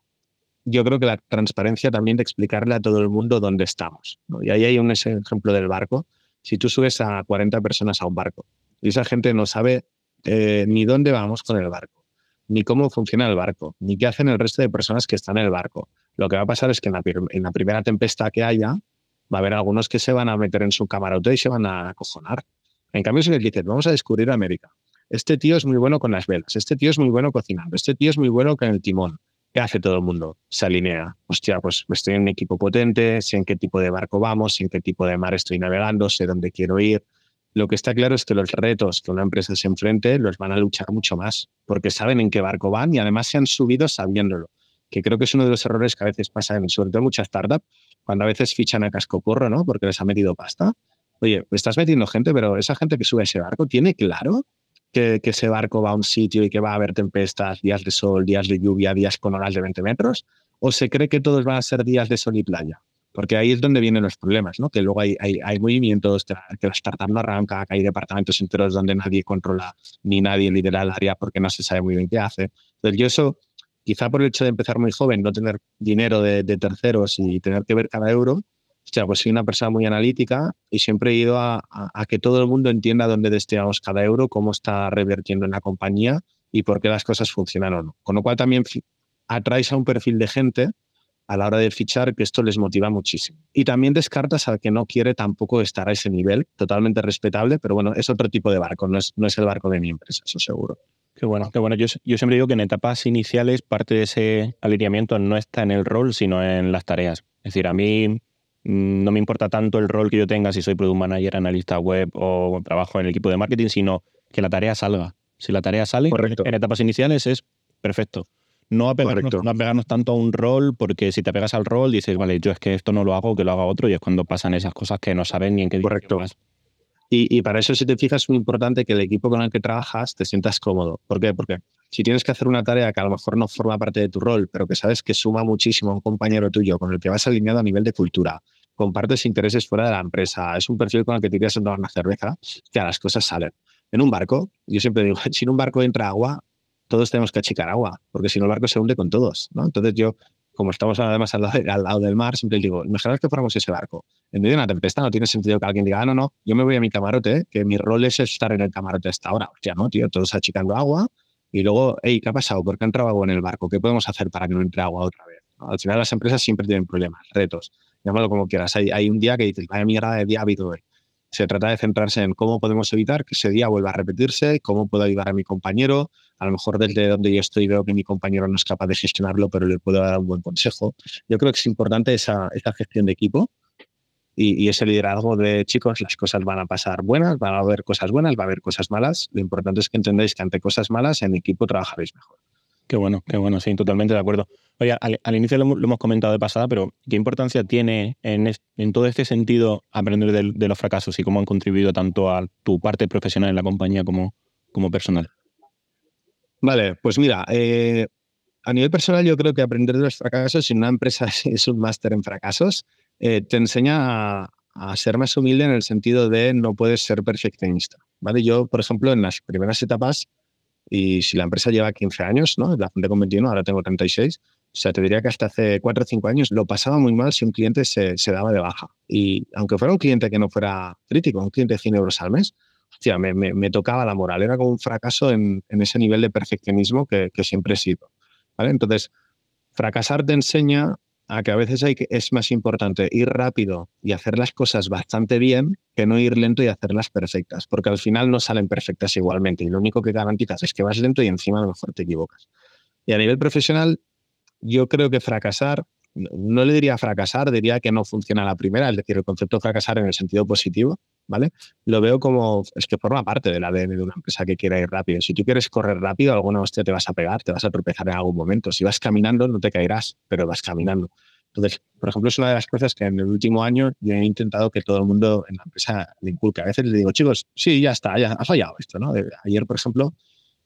yo creo que la transparencia también de explicarle a todo el mundo dónde estamos. Y ahí hay un ejemplo del barco si tú subes a 40 personas a un barco y esa gente no sabe eh, ni dónde vamos con el barco, ni cómo funciona el barco, ni qué hacen el resto de personas que están en el barco, lo que va a pasar es que en la, primera tempestad que haya, va a haber algunos que se van a meter en su camarote y se van a acojonar. En cambio, si le dices, vamos a descubrir América, este tío es muy bueno con las velas, este tío es muy bueno cocinando, este tío es muy bueno con el timón. ¿Qué hace todo el mundo? Se alinea. Hostia, pues estoy en un equipo potente, sé en qué tipo de barco vamos, sé en qué tipo de mar estoy navegando, sé dónde quiero ir. Lo que está claro es que los retos que una empresa se enfrente los van a luchar mucho más, porque saben en qué barco van y además se han subido sabiéndolo, que creo que es uno de los errores que a veces pasa en, sobre todo en muchas startups, cuando a veces fichan a casco porro, ¿no? Porque les ha metido pasta. Oye, estás metiendo gente, pero esa gente que sube a ese barco tiene claro que, ese barco va a un sitio y que va a haber tempestas, días de sol, días de lluvia, días con olas de 20 metros? ¿O se cree que todos van a ser días de sol y playa? Porque ahí es donde vienen los problemas, ¿no? Que luego hay, hay, movimientos, que la startup no arranca, que hay departamentos enteros donde nadie controla ni nadie lidera el área porque no se sabe muy bien qué hace. Entonces, yo eso, quizá por el hecho de empezar muy joven, no tener dinero de terceros y tener que ver cada euro, sea, pues soy una persona muy analítica y siempre he ido a, que todo el mundo entienda dónde destinamos cada euro, cómo está revertiendo en la compañía y por qué las cosas funcionan o no. Con lo cual también atraes a un perfil de gente a la hora de fichar que esto les motiva muchísimo. Y también descartas al que no quiere tampoco estar a ese nivel, totalmente respetable, pero bueno, es otro tipo de barco, no es, no es el barco de mi empresa, eso seguro. Qué bueno, qué bueno. Yo, yo siempre digo que en etapas iniciales parte de ese alineamiento no está en el rol, sino en las tareas. Es decir, a mí no me importa tanto el rol que yo tenga, si soy product manager, analista web o trabajo en el equipo de marketing, sino que la tarea salga. Si la tarea sale en etapas iniciales es perfecto. No apegarnos, no apegarnos tanto a un rol, porque si te apegas al rol dices, vale, yo es que esto no lo hago, que lo haga otro, y es cuando pasan esas cosas que no saben ni en qué Correcto. Y, y, para eso, si te fijas, es muy importante que el equipo con el que trabajas te sientas cómodo. ¿Por qué? Porque si tienes que hacer una tarea que a lo mejor no forma parte de tu rol, pero que sabes que suma muchísimo a un compañero tuyo con el que vas alineado a nivel de cultura, compartes intereses fuera de la empresa, es un perfil con el que te irías a tomar una cerveza, que las cosas salen. En un barco, yo siempre digo, si en un barco entra agua, todos tenemos que achicar agua, porque si no el barco se hunde con todos, ¿no? Entonces yo, como estamos además al lado, del mar, siempre digo, imaginaos que fuéramos ese barco. En medio de una tempestad no tiene sentido que alguien diga, ah, no, no, yo me voy a mi camarote, que mi rol es estar en el camarote hasta ahora. Hostia, no, tío, todos achicando agua y luego, hey, ¿qué ha pasado? ¿Por qué ha entrado agua en el barco? ¿Qué podemos hacer para que no entre agua otra vez? Al final las empresas siempre tienen problemas, retos llámalo como quieras. Hay, hay un día que dices, vaya mierda de día ha habido hoy. Se trata de centrarse en cómo podemos evitar que ese día vuelva a repetirse, cómo puedo ayudar a mi compañero. A lo mejor desde donde yo estoy veo que mi compañero no es capaz de gestionarlo, pero le puedo dar un buen consejo. Yo creo que es importante esa, esa gestión de equipo y, y, ese liderazgo de chicos, las cosas van a pasar buenas, van a haber cosas buenas, va a haber cosas malas. Lo importante es que entendáis que ante cosas malas en equipo trabajaréis mejor. Qué bueno, qué bueno, sí, totalmente de acuerdo. Oye, al, inicio lo, hemos comentado de pasada, pero ¿qué importancia tiene en, en todo este sentido aprender de, los fracasos y cómo han contribuido tanto a tu parte profesional en la compañía como, personal? Vale, pues mira, eh, a nivel personal yo creo que aprender de los fracasos, si una empresa es un máster en fracasos, eh, te enseña a, a, ser más humilde en el sentido de no puedes ser perfeccionista. ¿vale? Yo, por ejemplo, en las primeras etapas y si la empresa lleva 15 años, ¿no? La gente con 21, ahora tengo 36. O sea, te diría que hasta hace 4 o 5 años lo pasaba muy mal si un cliente se, se daba de baja. Y aunque fuera un cliente que no fuera crítico, un cliente de 100 euros al mes, hostia, me, me, me, tocaba la moral. Era como un fracaso en, en ese nivel de perfeccionismo que, que siempre he sido. ¿vale? Entonces, fracasar te enseña a que a veces hay que, es más importante ir rápido y hacer las cosas bastante bien que no ir lento y hacerlas perfectas, porque al final no salen perfectas igualmente y lo único que garantizas es que vas lento y encima a lo mejor te equivocas. Y a nivel profesional, yo creo que fracasar, no le diría fracasar, diría que no funciona la primera, es decir, el concepto de fracasar en el sentido positivo, ¿vale? Lo veo como, es que forma parte del ADN de una empresa que quiera ir rápido. Si tú quieres correr rápido, alguna hostia te vas a pegar, te vas a tropezar en algún momento. Si vas caminando, no te caerás, pero vas caminando. Entonces, por ejemplo, es una de las cosas que en el último año yo he intentado que todo el mundo en la empresa le inculque. A veces le digo, chicos, sí, ya está, ya ha fallado esto, ¿no? Ayer, por ejemplo,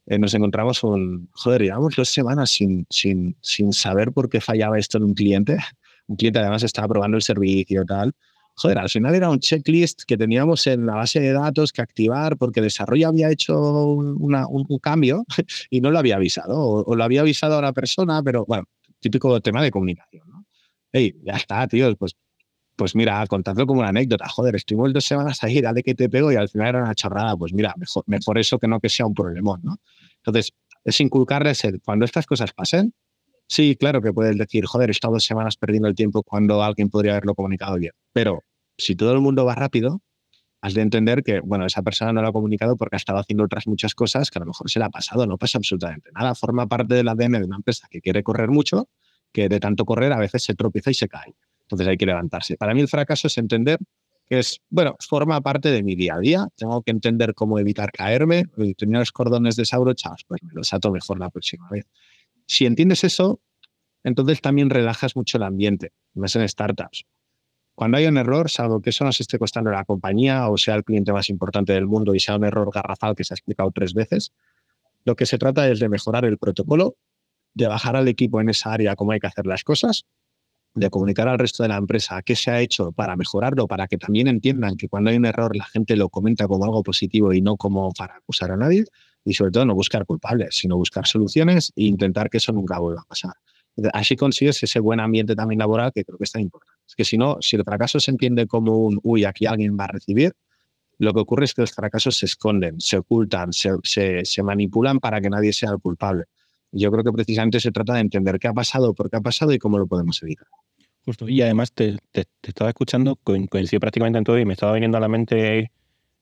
eh, nos encontramos un, joder, llevamos dos semanas sin, sin, sin saber por qué fallaba esto en un cliente. Un cliente además estaba probando el servicio y tal joder, al final era un checklist que teníamos en la base de datos que activar porque desarrollo había hecho una, un, un, cambio y no lo había avisado, o, o, lo había avisado a una persona, pero bueno, típico tema de comunicación, ¿no? Hey, ya está, tío, pues, pues mira, contadlo como una anécdota, joder, estuvimos dos semanas ahí, dale que te pego y al final era una chorrada, pues mira, mejor, mejor eso que no que sea un problemón, ¿no? Entonces, es inculcarles el, cuando estas cosas pasen, Sí, claro que puedes decir, joder, he estado dos semanas perdiendo el tiempo cuando alguien podría haberlo comunicado bien. Pero si todo el mundo va rápido, has de entender que, bueno, esa persona no lo ha comunicado porque ha estado haciendo otras muchas cosas que a lo mejor se le ha pasado, no pasa absolutamente nada. Forma parte del ADN de una empresa que quiere correr mucho, que de tanto correr a veces se tropieza y se cae. Entonces hay que levantarse. Para mí el fracaso es entender que es, bueno, forma parte de mi día a día. Tengo que entender cómo evitar caerme. Tenía los cordones desabrochados, pues me los ato mejor la próxima vez. Si entiendes eso, entonces también relajas mucho el ambiente, más en startups. Cuando hay un error, salvo que eso nos esté costando la compañía o sea el cliente más importante del mundo y sea un error garrafal que se ha explicado tres veces, lo que se trata es de mejorar el protocolo, de bajar al equipo en esa área cómo hay que hacer las cosas, de comunicar al resto de la empresa qué se ha hecho para mejorarlo, para que también entiendan que cuando hay un error la gente lo comenta como algo positivo y no como para acusar a nadie, y sobre todo no buscar culpables, sino buscar soluciones e intentar que eso nunca vuelva a pasar. Así consigues ese buen ambiente también laboral que creo que es tan importante. Es que si no, si el fracaso se entiende como un, uy, aquí alguien va a recibir, lo que ocurre es que los fracasos se esconden, se ocultan, se, manipulan para que nadie sea el culpable. Yo creo que precisamente se trata de entender qué ha pasado, por qué ha pasado y cómo lo podemos evitar. Justo. Y además te, estaba escuchando, coincido prácticamente en todo y me estaba viniendo a la mente,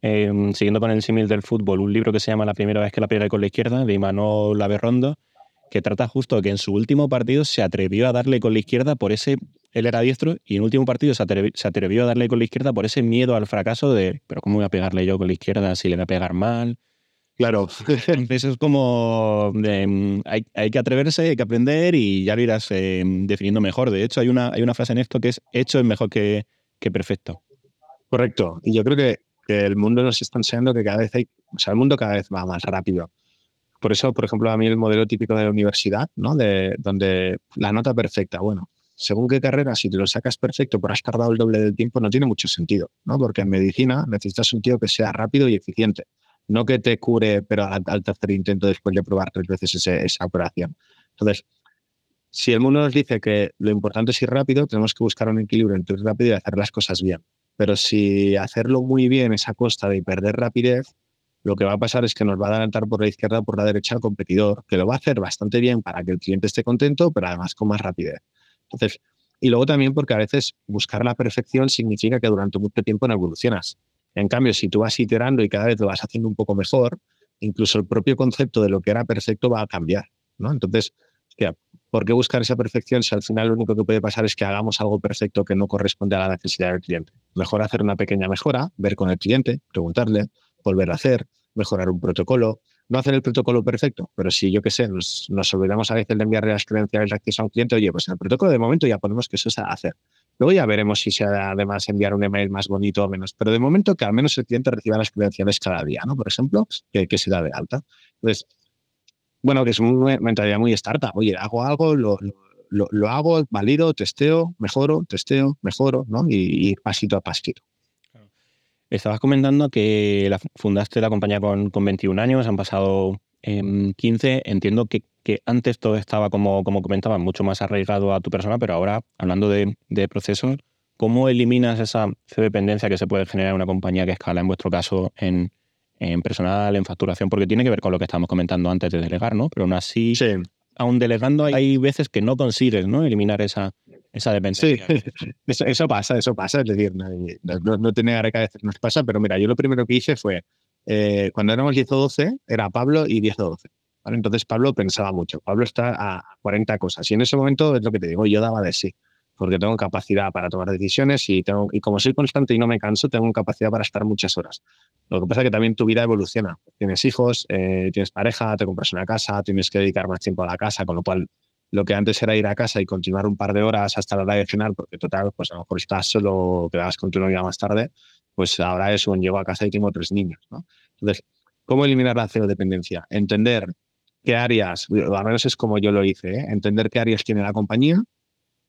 em, siguiendo con el símil del fútbol, un libro que se llama La primera vez que la pierde con la izquierda, de Imanol Laverrondo, que trata justo que en su último partido se atrevió a darle con la izquierda por ese. Él era diestro y en el último partido se atrevió, a darle con la izquierda por ese miedo al fracaso de, pero ¿cómo voy a pegarle yo con la izquierda si le voy a pegar mal? Claro. Entonces es como mm, hay, que atreverse, hay que aprender y ya lo irás eh, definiendo mejor. De hecho, hay una, hay una frase en esto que es hecho es mejor que, que perfecto. Correcto. Y yo creo que, que, el mundo nos está enseñando que cada vez hay, o sea, el mundo cada vez va más rápido. Por eso, por ejemplo, a mí el modelo típico de la universidad, ¿no? De, donde la nota perfecta, bueno, según qué carrera, si te lo sacas perfecto pero has tardado el doble del tiempo, no tiene mucho sentido, ¿no? Porque en medicina necesitas un tío que sea rápido y eficiente, no que te cure, pero al, tercer intento después de probar tres veces esa operación. Entonces, si el mundo nos dice que lo importante es ir rápido, tenemos que buscar un equilibrio entre ir rápido y hacer las cosas bien. Pero si hacerlo muy bien es a costa de perder rapidez, lo que va a pasar es que nos va a adelantar por la izquierda o por la derecha al competidor, que lo va a hacer bastante bien para que el cliente esté contento, pero además con más rapidez. Entonces, y luego también porque a veces buscar la perfección significa que durante mucho tiempo no evolucionas. En cambio, si tú vas iterando y cada vez lo vas haciendo un poco mejor, incluso el propio concepto de lo que era perfecto va a cambiar. ¿no? Entonces, ¿por qué buscar esa perfección si al final lo único que puede pasar es que hagamos algo perfecto que no corresponde a la necesidad del cliente? Mejor hacer una pequeña mejora, ver con el cliente, preguntarle, volver a hacer, mejorar un protocolo, no hacer el protocolo perfecto, pero si yo qué sé, nos, olvidamos a veces de enviarle las credenciales de acceso a un cliente, oye, pues el protocolo de momento ya ponemos que eso va a hacer. Luego ya veremos si se da además enviar un email más bonito o menos, pero de momento que al menos el cliente reciba las credenciales cada día, ¿no? Por ejemplo, que, que se da de alta. Entonces, bueno, que es una mentalidad muy startup. Oye, hago algo, lo, lo, hago, valido, testeo, mejoro, testeo, mejoro, ¿no? y pasito a pasito. Estabas comentando que fundaste la compañía con, con 21 años, han pasado 15. Em, Entiendo que, que, antes todo estaba, como, como comentabas, mucho más arraigado a tu persona, pero ahora, hablando de, de procesos, ¿cómo eliminas esa dependencia que se puede generar en una compañía que escala, en vuestro caso, en, en, personal, en facturación? Porque tiene que ver con lo que estábamos comentando antes de delegar, ¿no? Pero aún así, sí. aún delegando, hay, veces que no consigues ¿no? eliminar esa, esa dependencia. Sí, eso, pasa, eso pasa. Es decir, no, no, no que a veces nos pasa, pero mira, yo lo primero que hice fue, eh, cuando éramos 10 o 12, era Pablo y 10 o 12. Entonces Pablo pensaba mucho. Pablo está a 40 cosas. Y en ese momento es lo que te digo, yo daba de sí, porque tengo capacidad para tomar decisiones y, tengo, y como soy constante y no me canso, tengo capacidad para estar muchas horas. Lo que pasa es que también tu vida evoluciona. Tienes hijos, eh, tienes pareja, te compras una casa, tienes que dedicar más tiempo a la casa, con lo cual lo que antes era ir a casa y continuar un par de horas hasta la hora de cenar, porque total, pues a lo mejor estás solo, quedabas con tu novia más tarde, pues ahora es un llego a casa y tengo tres niños. ¿no? Entonces, ¿cómo eliminar la dependencia? Entender qué áreas, al menos es como yo lo hice, ¿eh? entender qué áreas tiene la compañía,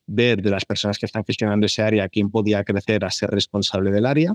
ver de las personas que están gestionando ese área quién podía crecer a ser responsable del área,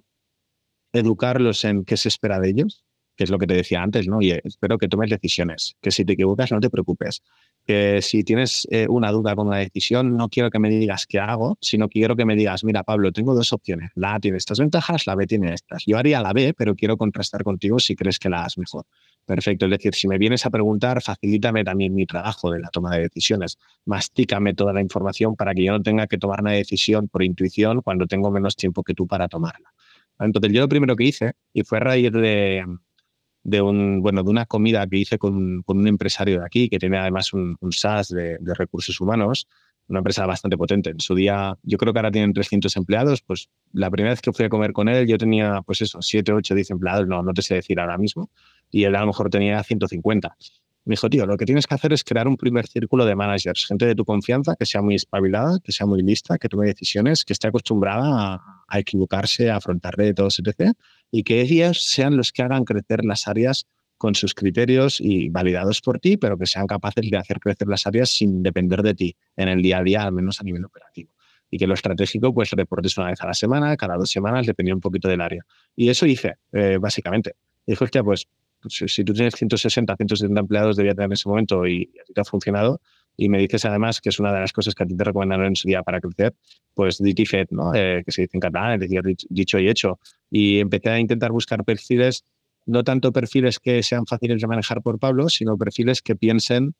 educarlos en qué se espera de ellos, que es lo que te decía antes, ¿no? Y espero que tomes decisiones, que si te equivocas no te preocupes, que si tienes eh, una duda con una decisión, no quiero que me digas qué hago, sino quiero que me digas, mira, Pablo, tengo dos opciones. La A tiene estas ventajas, la B tiene estas. Yo haría la B, pero quiero contrastar contigo si crees que la A mejor. Perfecto. Es decir, si me vienes a preguntar, facilítame también mi trabajo de la toma de decisiones. Mastícame toda la información para que yo no tenga que tomar una decisión por intuición cuando tengo menos tiempo que tú para tomarla. Entonces yo lo primero que hice, y fue a raíz de, de, un, bueno, de una comida que hice con, con un empresario de aquí, que tiene además un, un SaaS de, de, recursos humanos, una empresa bastante potente. En su día, yo creo que ahora tienen 300 empleados, pues la primera vez que fui a comer con él yo tenía, pues eso, 7, 8, 10 empleados, no, no te sé decir ahora mismo, y él a lo mejor tenía 150. Me dijo, tío, lo que tienes que hacer es crear un primer círculo de managers, gente de tu confianza que sea muy espabilada, que sea muy lista, que tome decisiones, que esté acostumbrada a, a equivocarse, a afrontar retos, etc. Y que ellos sean los que hagan crecer las áreas con sus criterios y validados por ti, pero que sean capaces de hacer crecer las áreas sin depender de ti en el día a día, al menos a nivel operativo. Y que lo estratégico, pues reportes una vez a la semana, cada dos semanas, dependía un poquito del área. Y eso hice, eh, básicamente. Y dijo, hostia, pues si tú tienes 160, 170 empleados, debía tener en ese momento y a ti te ha funcionado, y me dices además que es una de las cosas que a ti te recomendaron en su día para crecer, pues dit y fet, ¿no? Eh, que se dice en catalán, es decir, dicho y hecho. Y empecé a intentar buscar perfiles, no tanto perfiles que sean fáciles de manejar por Pablo, sino perfiles que piensen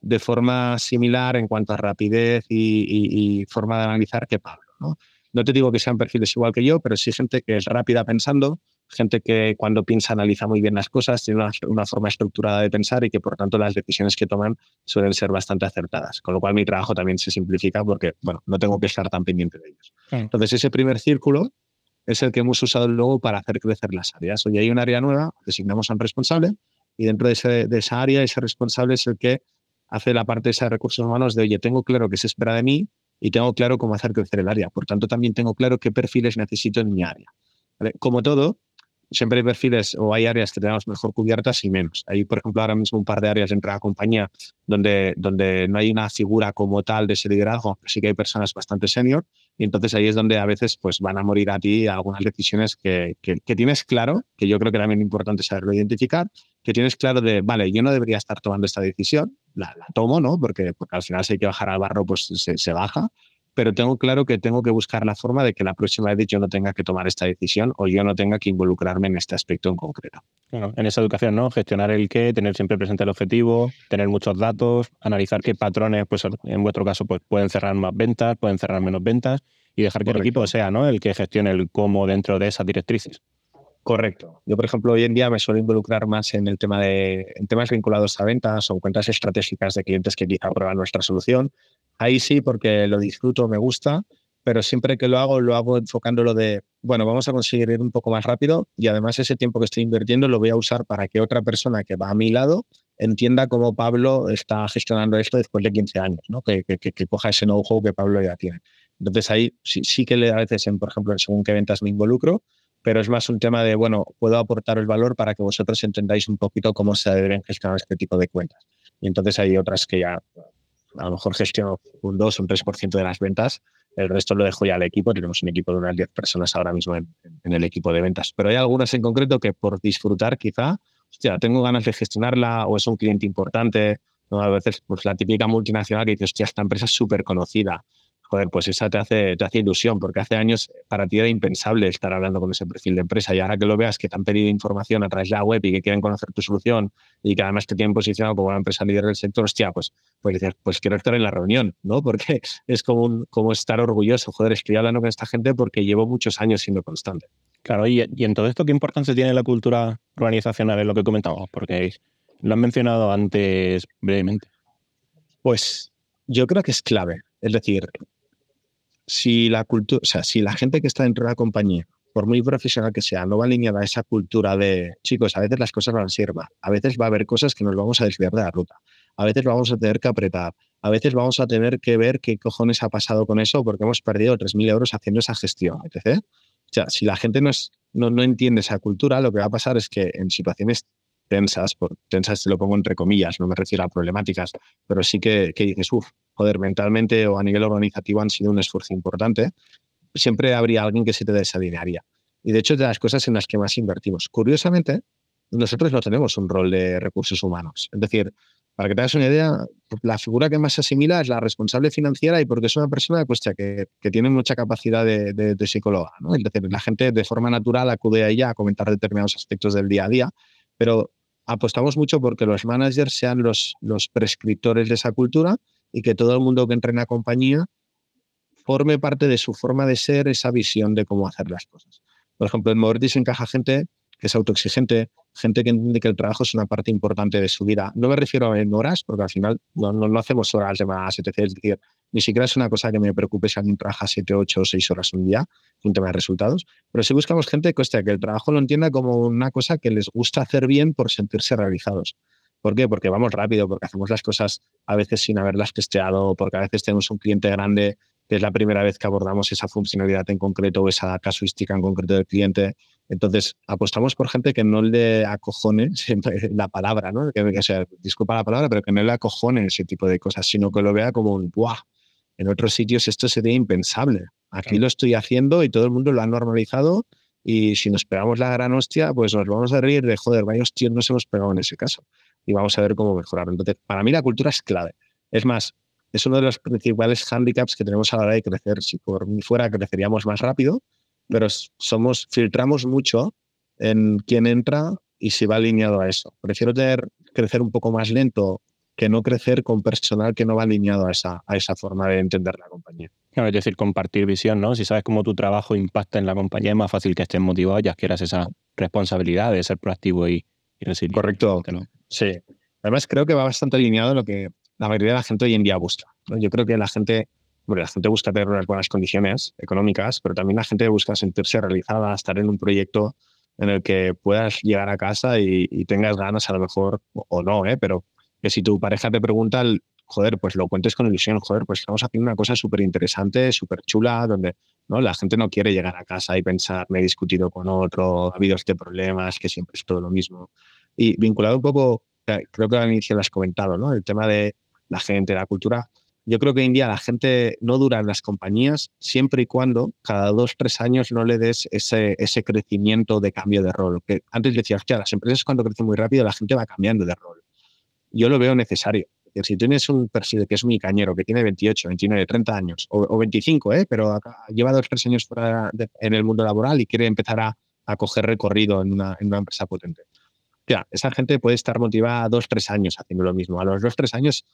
de forma similar en cuanto a rapidez y, y, y forma de analizar que Pablo, ¿no? No te digo que sean perfiles igual que yo, pero sí gente que es rápida pensando, gente que cuando piensa analiza muy bien las cosas, tiene una, una, forma estructurada de pensar y que por tanto las decisiones que toman suelen ser bastante acertadas. Con lo cual mi trabajo también se simplifica porque, bueno, no tengo que estar tan pendiente de ellos. Sí. Entonces ese primer círculo es el que hemos usado luego para hacer crecer las áreas. Hoy hay un área nueva, designamos a un responsable y dentro de, ese, de esa área ese responsable es el que hace la parte de esos recursos humanos de, oye, tengo claro qué se espera de mí y tengo claro cómo hacer crecer el área. Por tanto, también tengo claro qué perfiles necesito en mi área. ¿Vale? Como todo, siempre hay perfiles o hay áreas que tenemos mejor cubiertas y menos. Hay, por ejemplo, ahora mismo un par de áreas dentro de la compañía donde, donde no hay una figura como tal de ese liderazgo, sí que hay personas bastante senior y entonces ahí es donde a veces pues, van a morir a ti algunas decisiones que, que, que tienes claro, que yo creo que también es importante saberlo identificar, que tienes claro de, vale, yo no debería estar tomando esta decisión, la, la tomo, ¿no? Porque, porque, al final si hay que bajar al barro, pues se, se baja, pero tengo claro que tengo que buscar la forma de que la próxima vez yo no tenga que tomar esta decisión o yo no tenga que involucrarme en este aspecto en concreto. En esa educación, ¿no? Gestionar el qué, tener siempre presente el objetivo, tener muchos datos, analizar qué patrones, pues en vuestro caso, pues pueden cerrar más ventas, pueden cerrar menos ventas y dejar que Correcto. el equipo sea, ¿no? El que gestione el cómo dentro de esas directrices. Correcto. Yo, por ejemplo, hoy en día me suelo involucrar más en el tema de en temas vinculados a ventas o cuentas estratégicas de clientes que quizá prueban nuestra solución. Ahí sí, porque lo disfruto, me gusta, pero siempre que lo hago, lo hago enfocándolo de, bueno, vamos a conseguir ir un poco más rápido y además ese tiempo que estoy invirtiendo lo voy a usar para que otra persona que va a mi lado entienda cómo Pablo está gestionando esto después de 15 años, ¿no? que, que, que coja ese know-how que Pablo ya tiene. Entonces ahí sí, sí que le, a veces, en, por ejemplo, según qué ventas me involucro, pero es más un tema de, bueno, puedo aportar el valor para que vosotros entendáis un poquito cómo se deben gestionar este tipo de cuentas. Y entonces hay otras que ya a lo mejor gestiono un 2 o un 3% de las ventas, el resto lo dejo ya al equipo, tenemos un equipo de unas 10 personas ahora mismo en, en, el equipo de ventas, pero hay algunas en concreto que por disfrutar quizá, hostia, tengo ganas de gestionarla o es un cliente importante, ¿no? a veces pues la típica multinacional que dice, hostia, esta empresa es súper conocida, joder, pues esa te hace, te hace ilusión, porque hace años para ti era impensable estar hablando con ese perfil de empresa y ahora que lo veas que te han pedido información a través de la web y que quieren conocer tu solución y que además te tienen posicionado como una empresa líder del sector, hostia, pues, pues dices, pues quiero estar en la reunión, ¿no? Porque es como, un, como estar orgulloso, joder, estoy hablando con esta gente porque llevo muchos años siendo constante. Claro, y, y en todo esto, ¿qué importancia tiene la cultura organizacional en lo que comentamos? Porque lo han mencionado antes brevemente. Pues yo creo que es clave. Es decir, si la cultura, o sea, si la gente que está dentro de la compañía, por muy profesional que sea, no va alineada a esa cultura de, chicos, a veces las cosas van a ser más, a veces va a haber cosas que nos vamos a desviar de la ruta, a veces vamos a tener que apretar, a veces vamos a tener que ver qué cojones ha pasado con eso porque hemos perdido 3.000 euros haciendo esa gestión, etc. O sea, si la gente no, es, no, no entiende esa cultura, lo que va a pasar es que en situaciones tensas, por tensas te lo pongo entre comillas, no me refiero a problemáticas, pero sí que, que dices, uff, joder, mentalmente o a nivel organizativo han sido un esfuerzo importante, siempre habría alguien que se te desalinearía. Y de hecho es de las cosas en las que más invertimos. Curiosamente, nosotros no tenemos un rol de recursos humanos. Es decir, para que te hagas una idea, la figura que más se asimila es la responsable financiera y porque es una persona pues, que, que tiene mucha capacidad de, de, de psicóloga. ¿no? Es decir, la gente de forma natural acude a ella a comentar determinados aspectos del día a día, pero apostamos mucho porque los managers sean los, los prescriptores de esa cultura y que todo el mundo que entre en la compañía forme parte de su forma de ser esa visión de cómo hacer las cosas. Por ejemplo, en Movertis encaja gente que es autoexigente, gente que entiende que el trabajo es una parte importante de su vida. No me refiero en horas, porque al final no, no, hacemos horas de etc. Es decir, ni siquiera es una cosa que me preocupe si alguien trabaja 7, 8 o 6 horas un día, un tema de resultados. Pero si buscamos gente que, que el trabajo lo entienda como una cosa que les gusta hacer bien por sentirse realizados. ¿Por qué? Porque vamos rápido, porque hacemos las cosas a veces sin haberlas testeado, porque a veces tenemos un cliente grande que es la primera vez que abordamos esa funcionalidad en concreto o esa casuística en concreto del cliente. Entonces, apostamos por gente que no le acojone la palabra, ¿no? Que, sea, disculpa la palabra, pero que no le acojone ese tipo de cosas, sino que lo vea como un ¡buah! En otros sitios esto sería impensable. Aquí lo estoy haciendo y todo el mundo lo ha normalizado y si nos pegamos la gran hostia, pues nos vamos a reír de, joder, vaya hostia nos hemos pegado en ese caso. Y vamos a ver cómo mejorar. Entonces, para mí la cultura es clave. Es más, es uno de los principales handicaps que tenemos a la hora de crecer. Si por mí fuera, creceríamos más rápido, pero somos, filtramos mucho en quién entra y si va alineado a eso. Prefiero tener, crecer un poco más lento que no crecer con personal que no va alineado a esa, a esa forma de entender la compañía. es decir, compartir visión, ¿no? Si sabes cómo tu trabajo impacta en la compañía, es más fácil que estés motivado y adquieras esa responsabilidad de ser proactivo y, y Correcto. Sí. Además, creo que va bastante alineado a lo que la mayoría de la gente hoy en día busca. Yo creo que la gente, bueno, la gente busca tener unas buenas condiciones económicas, pero también la gente busca sentirse realizada, estar en un proyecto en el que puedas llegar a casa y, tengas ganas a lo mejor, o, no, ¿eh? pero que si tu pareja te pregunta, joder, pues lo cuentes con ilusión, joder, pues estamos haciendo una cosa súper interesante, súper chula, donde ¿no? la gente no quiere llegar a casa y pensar, me he discutido con otro, ha habido este problemas, que siempre es todo lo mismo. Y vinculado un poco, creo que al inicio lo has comentado, ¿no? El tema de la gente, la cultura. Yo creo que hoy en día la gente no dura en las compañías siempre y cuando cada dos, tres años no le des ese, ese crecimiento de cambio de rol. Que antes decías, que las empresas cuando crecen muy rápido la gente va cambiando de rol. Yo lo veo necesario. Si tienes un perfil que es muy cañero, que tiene 28, 29, 30 años, o, 25, ¿eh? pero lleva dos, tres años fuera en el mundo laboral y quiere empezar a, a coger recorrido en una, empresa potente. Ya, esa gente puede estar motivada dos, tres años haciendo lo mismo. A los dos, tres años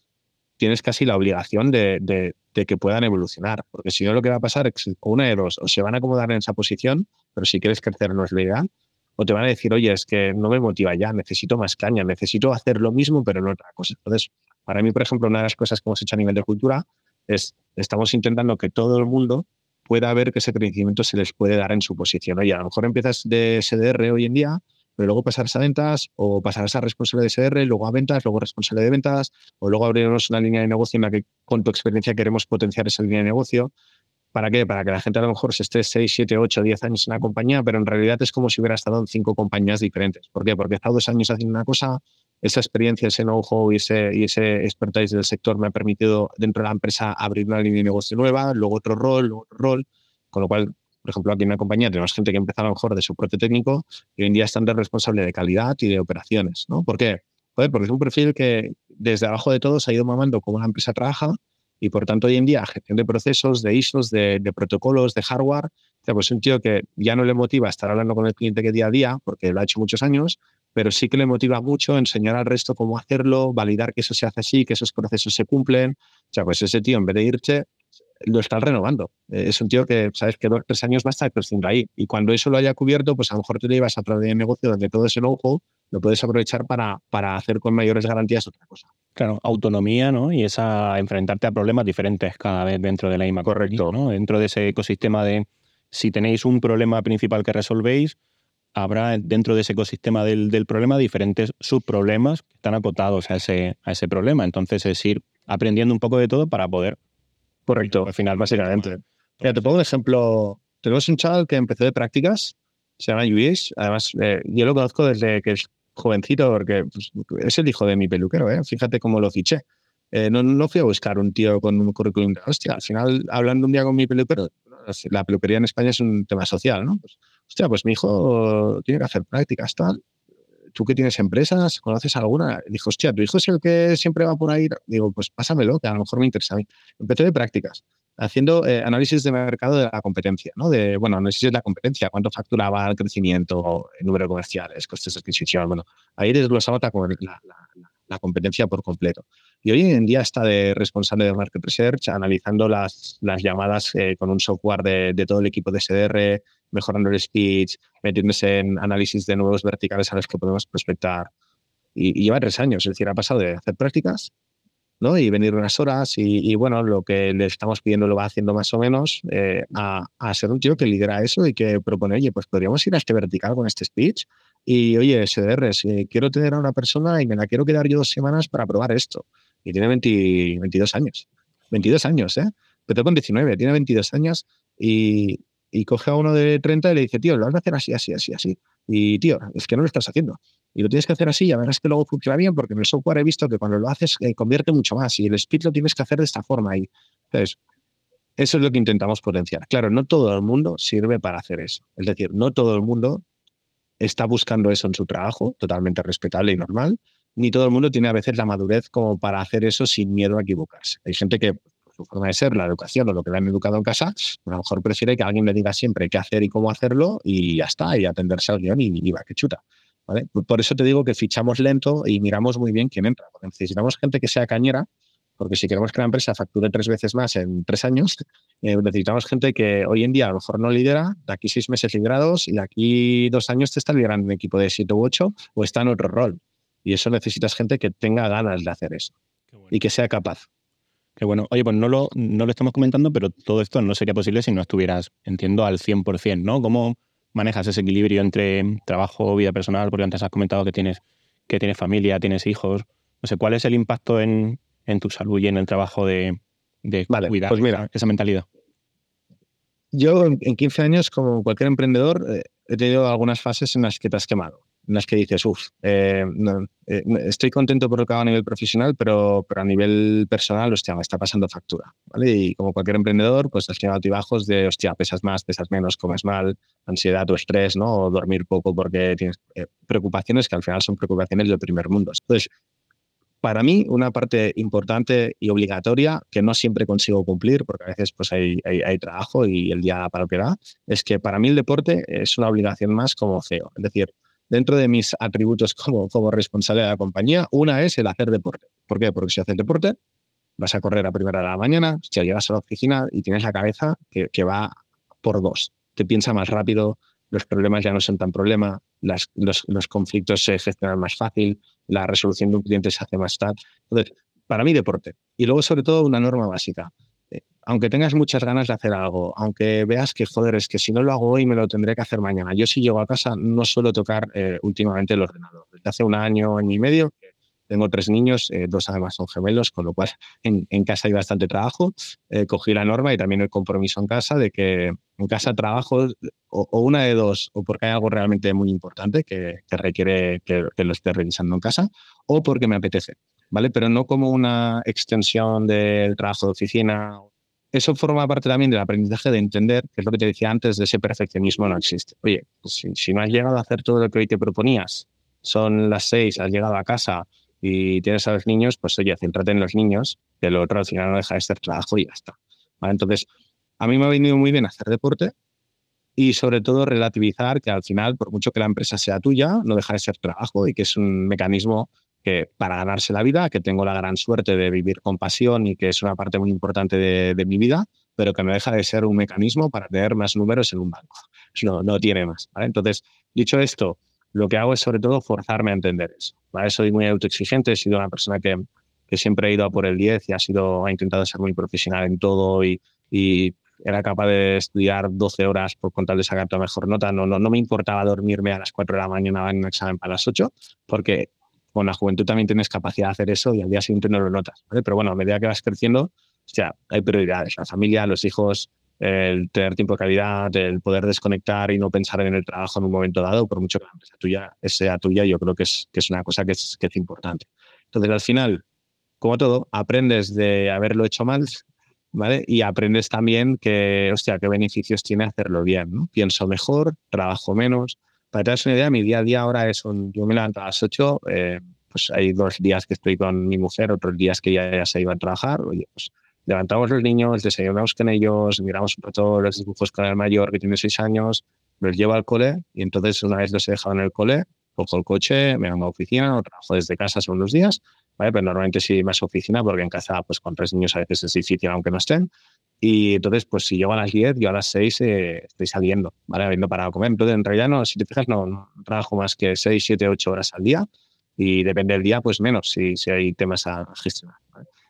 tienes casi la obligación de, que puedan evolucionar, porque si no lo que va a pasar es una de dos, o se van a acomodar en esa posición, pero si quieres crecer no es lo ideal, o te van a decir, oye, es que no me motiva ya, necesito más caña, necesito hacer lo mismo, pero no otra cosa. Entonces, para mí, por ejemplo, una de las cosas que hemos hecho a nivel de cultura es, estamos intentando que todo el mundo pueda ver que ese crecimiento se les puede dar en su posición. Oye, a lo mejor empiezas de SDR hoy en día, pero luego pasarás a ventas o pasarás a responsable de SR, luego a ventas, luego responsable de ventas, o luego abriremos una línea de negocio en la que con tu experiencia queremos potenciar esa línea de negocio. ¿Para qué? Para que la gente a lo mejor se esté 6, 7, 8, 10 años en la compañía, pero en realidad es como si hubiera estado en cinco compañías diferentes. ¿Por qué? Porque he estado dos años haciendo una cosa, esa experiencia, ese know-how y ese, y expertise del sector me ha permitido dentro de la empresa abrir una línea de negocio nueva, luego otro rol, otro rol, con lo cual por ejemplo, aquí en una compañía tenemos gente que empezó a lo mejor de soporte técnico y hoy en día están de responsable de calidad y de operaciones. ¿no? ¿Por qué? porque es un perfil que desde abajo de todo se ha ido mamando cómo la empresa trabaja y por tanto hoy en día gestión de procesos, de ISOs, de, protocolos, de hardware, pues es un tío que ya no le motiva estar hablando con el cliente que día a día, porque lo ha hecho muchos años, pero sí que le motiva mucho enseñar al resto cómo hacerlo, validar que eso se hace así, que esos procesos se cumplen. O sea, pues ese tío en vez de irse, lo están renovando. Eh, es un tío que sabes que dos o tres años va a estar creciendo ahí. Y cuando eso lo haya cubierto, pues a lo mejor te llevas a través de negocio donde todo ese know-how lo puedes aprovechar para, para hacer con mayores garantías otra cosa. Claro, autonomía, ¿no? Y esa enfrentarte a problemas diferentes cada vez dentro de la IMA. Correcto. ¿no? Dentro de ese ecosistema de si tenéis un problema principal que resolvéis, habrá dentro de ese ecosistema del, del problema diferentes subproblemas que están acotados a ese, a ese problema. Entonces es ir aprendiendo un poco de todo para poder Correcto, al final, básicamente. Mira, te pongo un ejemplo. Tenemos un chaval que empezó de prácticas, se llama Luis. Además, eh, yo lo conozco desde que jovencito, porque pues, es el hijo de mi peluquero, ¿eh? Fíjate cómo lo fiché. Eh, no, no, fui a buscar un tío con un currículum. Hostia, al final, hablando un día con mi peluquero, la peluquería en España es un tema social, ¿no? Pues, hostia, pues mi hijo tiene que hacer prácticas, tal. ¿Tú que tienes empresas? ¿Conoces alguna? Dijo, hostia, ¿tu hijo es el que siempre va por ahí? Digo, pues pásamelo, que a lo mejor me interesa a mí. Empecé de prácticas, haciendo eh, análisis de mercado de la competencia, ¿no? De, bueno, análisis de la competencia, cuánto facturaba el crecimiento, el número de comerciales, costes de adquisición, bueno, ahí desglosaba la, la, la, competencia por completo. Y hoy en día está de responsable de Market Research, analizando las, las llamadas eh, con un software de, de, todo el equipo de SDR, mejorando el speech, metiéndose en análisis de nuevos verticales a los que podemos prospectar. Y, y lleva tres años, es decir, ha pasado de hacer prácticas ¿no? y venir unas horas y, bueno, lo que le estamos pidiendo lo va haciendo más o menos eh, a, a, ser un tío que lidera eso y que propone, oye, pues podríamos ir a este vertical con este speech y oye, SDRs, eh, quiero tener a una persona y me la quiero quedar yo dos semanas para probar esto. Y tiene 22 años. 22 años, ¿eh? Pero con 19, tiene 22 años y, y coge a uno de 30 y le dice, tío, lo vas a hacer así, así, así, así. Y tío, es que no lo estás haciendo. Y lo tienes que hacer así, y a verás que luego funciona bien, porque en el software he visto que cuando lo haces eh, convierte mucho más y el speed lo tienes que hacer de esta forma. Y, entonces, eso es lo que intentamos potenciar. Claro, no todo el mundo sirve para hacer eso. Es decir, no todo el mundo está buscando eso en su trabajo, totalmente respetable y normal, ni todo el mundo tiene a veces la madurez como para hacer eso sin miedo a equivocarse. Hay gente que por su forma de ser, la educación o lo que le han educado en casa, a lo mejor prefiere que alguien le diga siempre qué hacer y cómo hacerlo y ya está, y atenderse al guion y, y va, que chuta. Por eso te digo que fichamos lento y miramos muy bien quién entra. Porque necesitamos gente que sea cañera, porque si queremos que la empresa facture tres veces más en tres años, eh, necesitamos gente que hoy en día a lo mejor no lidera, de aquí seis meses liderados y de aquí dos años te está liderando un equipo de siete u ocho o está en otro rol. Y eso necesitas gente que tenga ganas de hacer eso y que sea capaz. Qué bueno. Oye, pues no lo, no lo estamos comentando, pero todo esto no sería posible si no estuvieras, entiendo, al 100%, ¿no? ¿Cómo, manejas ese equilibrio entre trabajo, vida personal? Porque antes has comentado que tienes, que tienes familia, tienes hijos. No sé, ¿cuál es el impacto en, en tu salud y en el trabajo de, de cuidar pues mira, esa, mentalidad? Yo en 15 años, como cualquier emprendedor, eh, he tenido algunas fases en las que te has quemado en las que dices, uff, eh, eh, estoy contento por lo que hago a nivel profesional, pero, pero a nivel personal, hostia, me está pasando factura. ¿vale? Y como cualquier emprendedor, pues has tenido altibajos de, hostia, pesas más, pesas menos, comes mal, ansiedad o estrés, ¿no? O dormir poco porque tienes eh, preocupaciones que al final son preocupaciones del primer mundo. Entonces, para mí, una parte importante y obligatoria que no siempre consigo cumplir, porque a veces pues hay, hay, hay trabajo y el día para lo que da, es que para mí el deporte es una obligación más como CEO. Es decir, dentro de mis atributos como, como responsable de la compañía, una es el hacer deporte. ¿Por qué? Porque si haces deporte, vas a correr a primera de la mañana, si llegas a la oficina y tienes la cabeza que, que va por dos, te piensa más rápido, los problemas ya no son tan problema, los, los, conflictos se gestionan más fácil, la resolución de un cliente se hace más tal. Entonces, para mí, deporte. Y luego, sobre todo, una norma básica aunque tengas muchas ganas de hacer algo, aunque veas que, joder, es que si no lo hago hoy me lo tendré que hacer mañana. Yo si llego a casa no suelo tocar eh, últimamente el ordenador. Desde hace un año, año y medio, tengo tres niños, eh, dos además son gemelos, con lo cual en, casa hay bastante trabajo. Cogí la norma y también el compromiso en casa de que en casa trabajo o, o una de dos, o porque hay algo realmente muy importante que, que requiere que, que lo esté revisando en casa, o porque me apetece. ¿Vale? Pero no como una extensión del trabajo de oficina eso forma parte también del aprendizaje de entender, que es lo que te decía antes, de ese perfeccionismo no existe. Oye, pues si, no has llegado a hacer todo lo que hoy te proponías, son las seis, has llegado a casa y tienes a los niños, pues oye, céntrate en los niños, que lo otro al final no deja de ser trabajo y ya está. Entonces, a mí me ha venido muy bien hacer deporte y sobre todo relativizar que al final, por mucho que la empresa sea tuya, no deja de ser trabajo y que es un mecanismo que para ganarse la vida, que tengo la gran suerte de vivir con pasión y que es una parte muy importante de, mi vida, pero que no deja de ser un mecanismo para tener más números en un banco. No, no tiene más. Entonces, dicho esto, lo que hago es sobre todo forzarme a entender eso. ¿vale? Soy muy autoexigente, he sido una persona que, que siempre ha ido a por el 10 y ha, sido, ha intentado ser muy profesional en todo y, y era capaz de estudiar 12 horas por contar de sacar tu mejor nota. No, no, no me importaba dormirme a las 4 de la mañana en un examen para las 8, porque con la juventud también tienes capacidad de hacer eso y al día siguiente no lo notas. Pero bueno, a medida que vas creciendo, o hay prioridades, la familia, los hijos, el tener tiempo de calidad, el poder desconectar y no pensar en el trabajo en un momento dado, por mucho que la empresa tuya sea tuya, yo creo que es, que es una cosa que es, que es importante. Entonces, al final, como todo, aprendes de haberlo hecho mal, ¿vale? Y aprendes también que, hostia, qué beneficios tiene hacerlo bien, ¿no? Pienso mejor, trabajo menos, para tener una idea, mi día a día ahora es un, yo me levanto a las 8, eh, pues hay dos días que estoy con mi mujer, otros días que ya, ya se iba a trabajar, oye, pues levantamos los niños, desayunamos con ellos, miramos un poco los dibujos con el mayor que tiene seis años, los llevo al cole y entonces una vez los he dejado en el cole, cojo el coche, me vengo a la oficina o trabajo desde casa según los días, ¿vale? pero normalmente sí más oficina porque en casa pues con tres niños a veces es difícil aunque no estén Y entonces, pues si llego a las 10, yo a las 6 eh, estoy saliendo, ¿vale? Habiendo parado a comer. Entonces, en realidad, no, si te fijas, no, no trabajo más que 6, 7, 8 horas al día y depende del día, pues menos si, si hay temas a gestionar.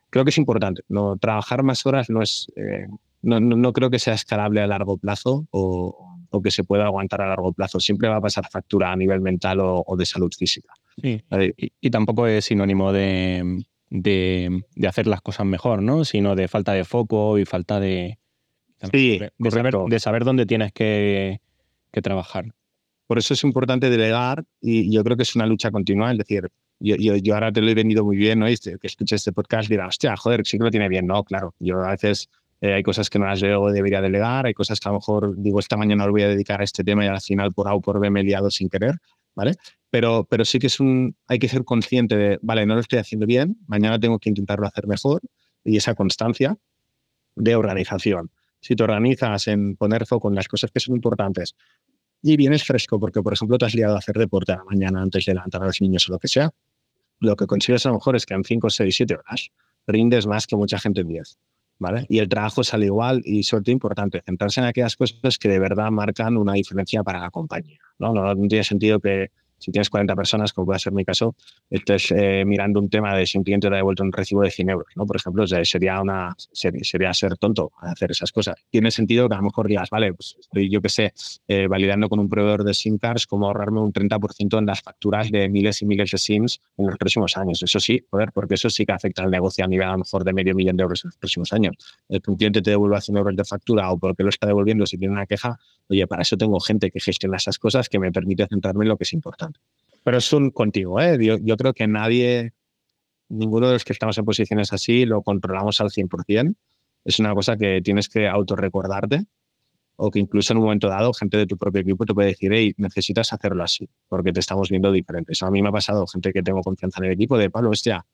Creo que es importante. No, trabajar más horas no es, eh, no, no, creo que sea escalable a largo plazo o, o, que se pueda aguantar a largo plazo. Siempre va a pasar factura a nivel mental o, o de salud física. Sí. Y, y, tampoco es sinónimo de, de, de, hacer las cosas mejor, ¿no? Sino de falta de foco y falta de, sí, de, saber, de saber, dónde tienes que, que, trabajar. Por eso es importante delegar y yo creo que es una lucha continua, es decir, yo, yo, yo ahora te lo he vendido muy bien, ¿no? Y que escuches este podcast dirás, hostia, joder, sí que lo tiene bien, no, claro, yo a veces eh, hay cosas que no las veo, debería delegar, hay cosas que a lo mejor digo, esta mañana lo voy a dedicar a este tema y al final por A o por B me he liado sin querer, ¿vale? Pero, pero sí que es un, hay que ser consciente de, vale, no lo estoy haciendo bien, mañana tengo que intentarlo hacer mejor y esa constancia de organización. Si te organizas en poner foco en las cosas que son importantes y vienes fresco, porque por ejemplo te has liado a hacer deporte a la mañana antes de levantar a los niños o lo que sea, lo que consigues a lo mejor es que en 5, 6, 7 horas rindes más que mucha gente en 10. ¿Vale? Y el trabajo sale igual y sobre importante, centrarse en aquellas cosas que de verdad marcan una diferencia para la compañía. No, no, no tiene sentido que si tienes 40 personas, como puede ser mi caso, estés eh, mirando un tema de si un cliente te ha devuelto un recibo de 100 euros, ¿no? Por ejemplo, sería, una, sería ser tonto hacer esas cosas. Tiene sentido que a lo mejor digas, vale, pues estoy, yo qué sé, eh, validando con un proveedor de SIM cards cómo ahorrarme un 30% en las facturas de miles y miles de SIMs en los próximos años. Eso sí, joder, porque eso sí que afecta al negocio a nivel a lo mejor de medio millón de euros en los próximos años. El que un cliente te devuelva 100 euros de factura o porque lo está devolviendo si tiene una queja, oye, para eso tengo gente que gestiona esas cosas que me permite centrarme en lo que es importante. Pero es un contigo, ¿eh? Yo, yo, creo que nadie, ninguno de los que estamos en posiciones así lo controlamos al 100%. Es una cosa que tienes que autorrecordarte o que incluso en un momento dado gente de tu propio equipo te puede decir, hey, necesitas hacerlo así porque te estamos viendo diferentes. A mí me ha pasado gente que tengo confianza en el equipo de, Pablo, hostia,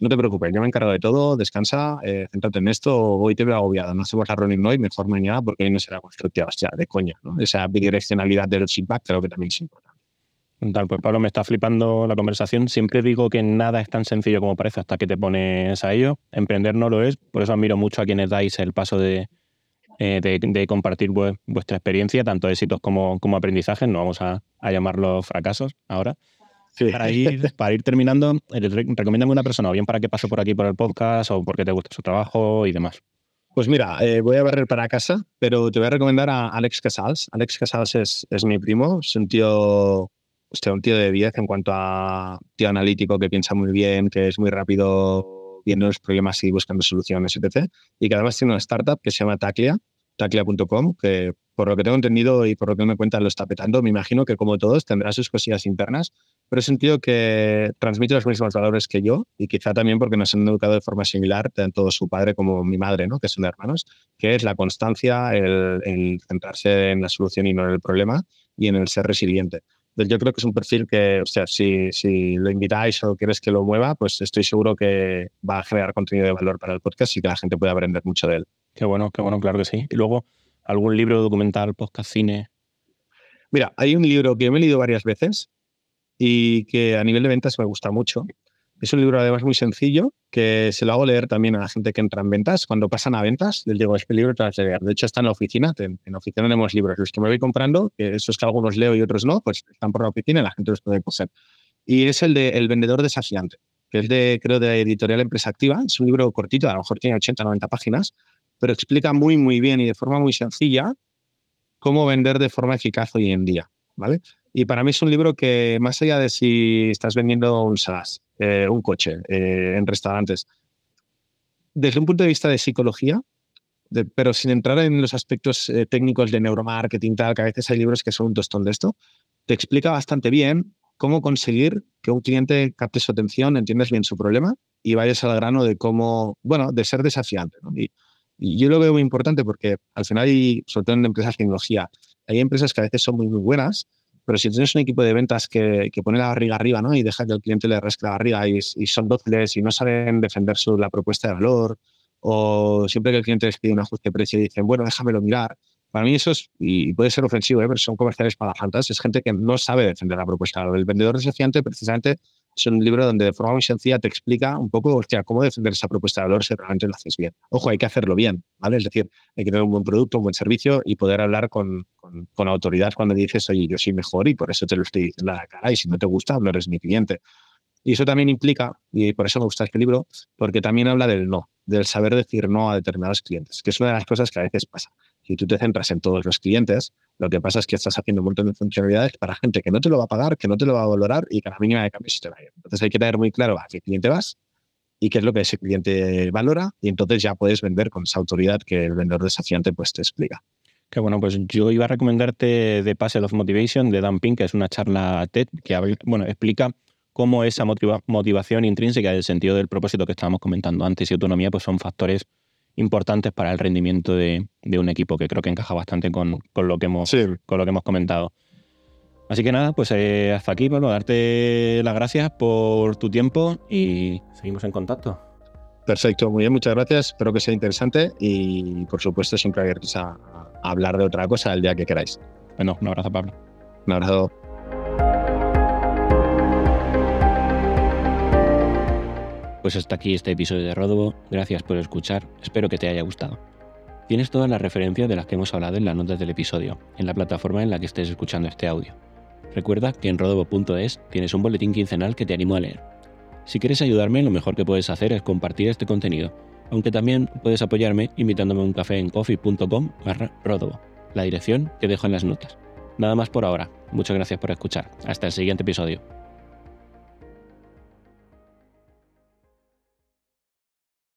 no te preocupes, yo me encargo de todo, descansa, eh, céntrate en esto, hoy te veo agobiado, no hacemos la reunión hoy, mejor mañana porque hoy no será constructiva, hostia, de coña, ¿no? Esa bidireccionalidad del feedback creo que también es importante. Tal, pues Pablo, me está flipando la conversación. Siempre digo que nada es tan sencillo como parece hasta que te pones a ello. Emprender no lo es, por eso admiro mucho a quienes dais el paso de, eh, de, de, compartir vuestra experiencia, tanto éxitos como, como aprendizajes, no vamos a, a llamarlos fracasos ahora. Sí. Para, ir, para ir terminando, recomiéndame una persona, o bien para que pase por aquí por el podcast, o porque te gusta su trabajo y demás. Pues mira, eh, voy a barrer para casa, pero te voy a recomendar a Alex Casals. Alex Casals es, es mi primo, es un tío un tío de 10 en cuanto a tío analítico que piensa muy bien, que es muy rápido viendo los problemas y buscando soluciones, etc. Y que además tiene una startup que se llama Taclia, taclia.com, que por lo que tengo entendido y por lo que me cuentan lo está petando. Me imagino que como todos tendrá sus cosillas internas, pero es un tío que transmite los mismos valores que yo y quizá también porque nos han educado de forma similar, tanto su padre como mi madre, ¿no? que son hermanos, que es la constancia, el centrarse en la solución y no en el problema y en el ser resiliente yo creo que es un perfil que, o sea, si, si lo invitáis o quieres que lo mueva, pues estoy seguro que va a generar contenido de valor para el podcast y que la gente pueda aprender mucho de él. Qué bueno, qué bueno, claro que sí. Y luego, ¿algún libro, documental, podcast, cine? Mira, hay un libro que me he leído varias veces y que a nivel de ventas me gusta mucho, es un libro además muy sencillo que se lo hago leer también a la gente que entra en ventas. Cuando pasan a ventas, les digo, este libro te vas a leer. De hecho, está en la oficina. En, la oficina tenemos libros. Los que me voy comprando, que esos que algunos leo y otros no, pues están por la oficina y la gente los puede coger. Y es el de El vendedor desafiante, que es de, creo, de Editorial Empresa Activa. Es un libro cortito, a lo mejor tiene 80, 90 páginas, pero explica muy, muy bien y de forma muy sencilla cómo vender de forma eficaz hoy en día. ¿Vale? Y para mí es un libro que, más allá de si estás vendiendo un SaaS, eh, un coche eh, en restaurantes, desde un punto de vista de psicología, de, pero sin entrar en los aspectos eh, técnicos de neuromarketing, tal, que a veces hay libros que son un tostón de esto, te explica bastante bien cómo conseguir que un cliente capte su atención, entiendas bien su problema y vayas al grano de cómo, bueno, de ser desafiante. ¿no? Y, y, yo lo veo muy importante porque al final, hay, sobre todo en empresas de tecnología, hay empresas que a veces son muy, muy buenas, pero si tienes un equipo de ventas que, que, pone la barriga arriba ¿no? y deja que el cliente le rasque la barriga y, y son dóciles y no saben defender su, la propuesta de valor, o siempre que el cliente les pide un ajuste de precio y dicen, bueno, déjamelo mirar. Para mí eso es, y puede ser ofensivo, ¿eh? pero son comerciales para fantas, es gente que no sabe defender la propuesta. El vendedor desafiante precisamente es un libro donde de forma muy sencilla te explica un poco hostia, cómo defender esa propuesta de valor si realmente lo haces bien. Ojo, hay que hacerlo bien, ¿vale? Es decir, hay que tener un buen producto, un buen servicio y poder hablar con, con, autoridad cuando dices, oye, yo soy mejor y por eso te lo estoy diciendo a la cara y si no te gusta, no eres mi cliente. Y eso también implica, y por eso me gusta este libro, porque también habla del no, del saber decir no a determinados clientes, que es una de las cosas que a veces pasa. Si tú te centras en todos los clientes, lo que pasa es que estás haciendo un montón de funcionalidades para gente que no te lo va a pagar, que no te lo va a valorar y que a la mínima de cambio se te va a ir. Entonces hay que tener muy claro a qué cliente vas y qué es lo que ese cliente valora y entonces ya puedes vender con esa autoridad que el vendedor desafiante pues te explica. Que bueno, pues yo iba a recomendarte The Puzzle of Motivation de Dan Pink, que es una charla TED que bueno, explica cómo esa motivación intrínseca del sentido del propósito que estábamos comentando antes y autonomía pues son factores importantes para el rendimiento de, un equipo, que creo que encaja bastante con, lo, que hemos, con lo que hemos comentado. Así que nada, pues eh, hasta aquí, bueno, darte las gracias por tu tiempo y seguimos en contacto. Perfecto, muy bien, muchas gracias. Espero que sea interesante y por supuesto siempre abiertos a, a hablar de otra cosa el día que queráis. Bueno, un abrazo, Pablo. Un abrazo. Pues hasta aquí este episodio de Rodobo. Gracias por escuchar. Espero que te haya gustado. Tienes todas las referencias de las que hemos hablado en las notas del episodio, en la plataforma en la que estés escuchando este audio. Recuerda que en rodobo.es tienes un boletín quincenal que te animo a leer. Si quieres ayudarme, lo mejor que puedes hacer es compartir este contenido, aunque también puedes apoyarme invitándome a un café en coffee.com barra rodobo, la dirección que dejo en las notas. Nada más por ahora. Muchas gracias por escuchar. Hasta el siguiente episodio.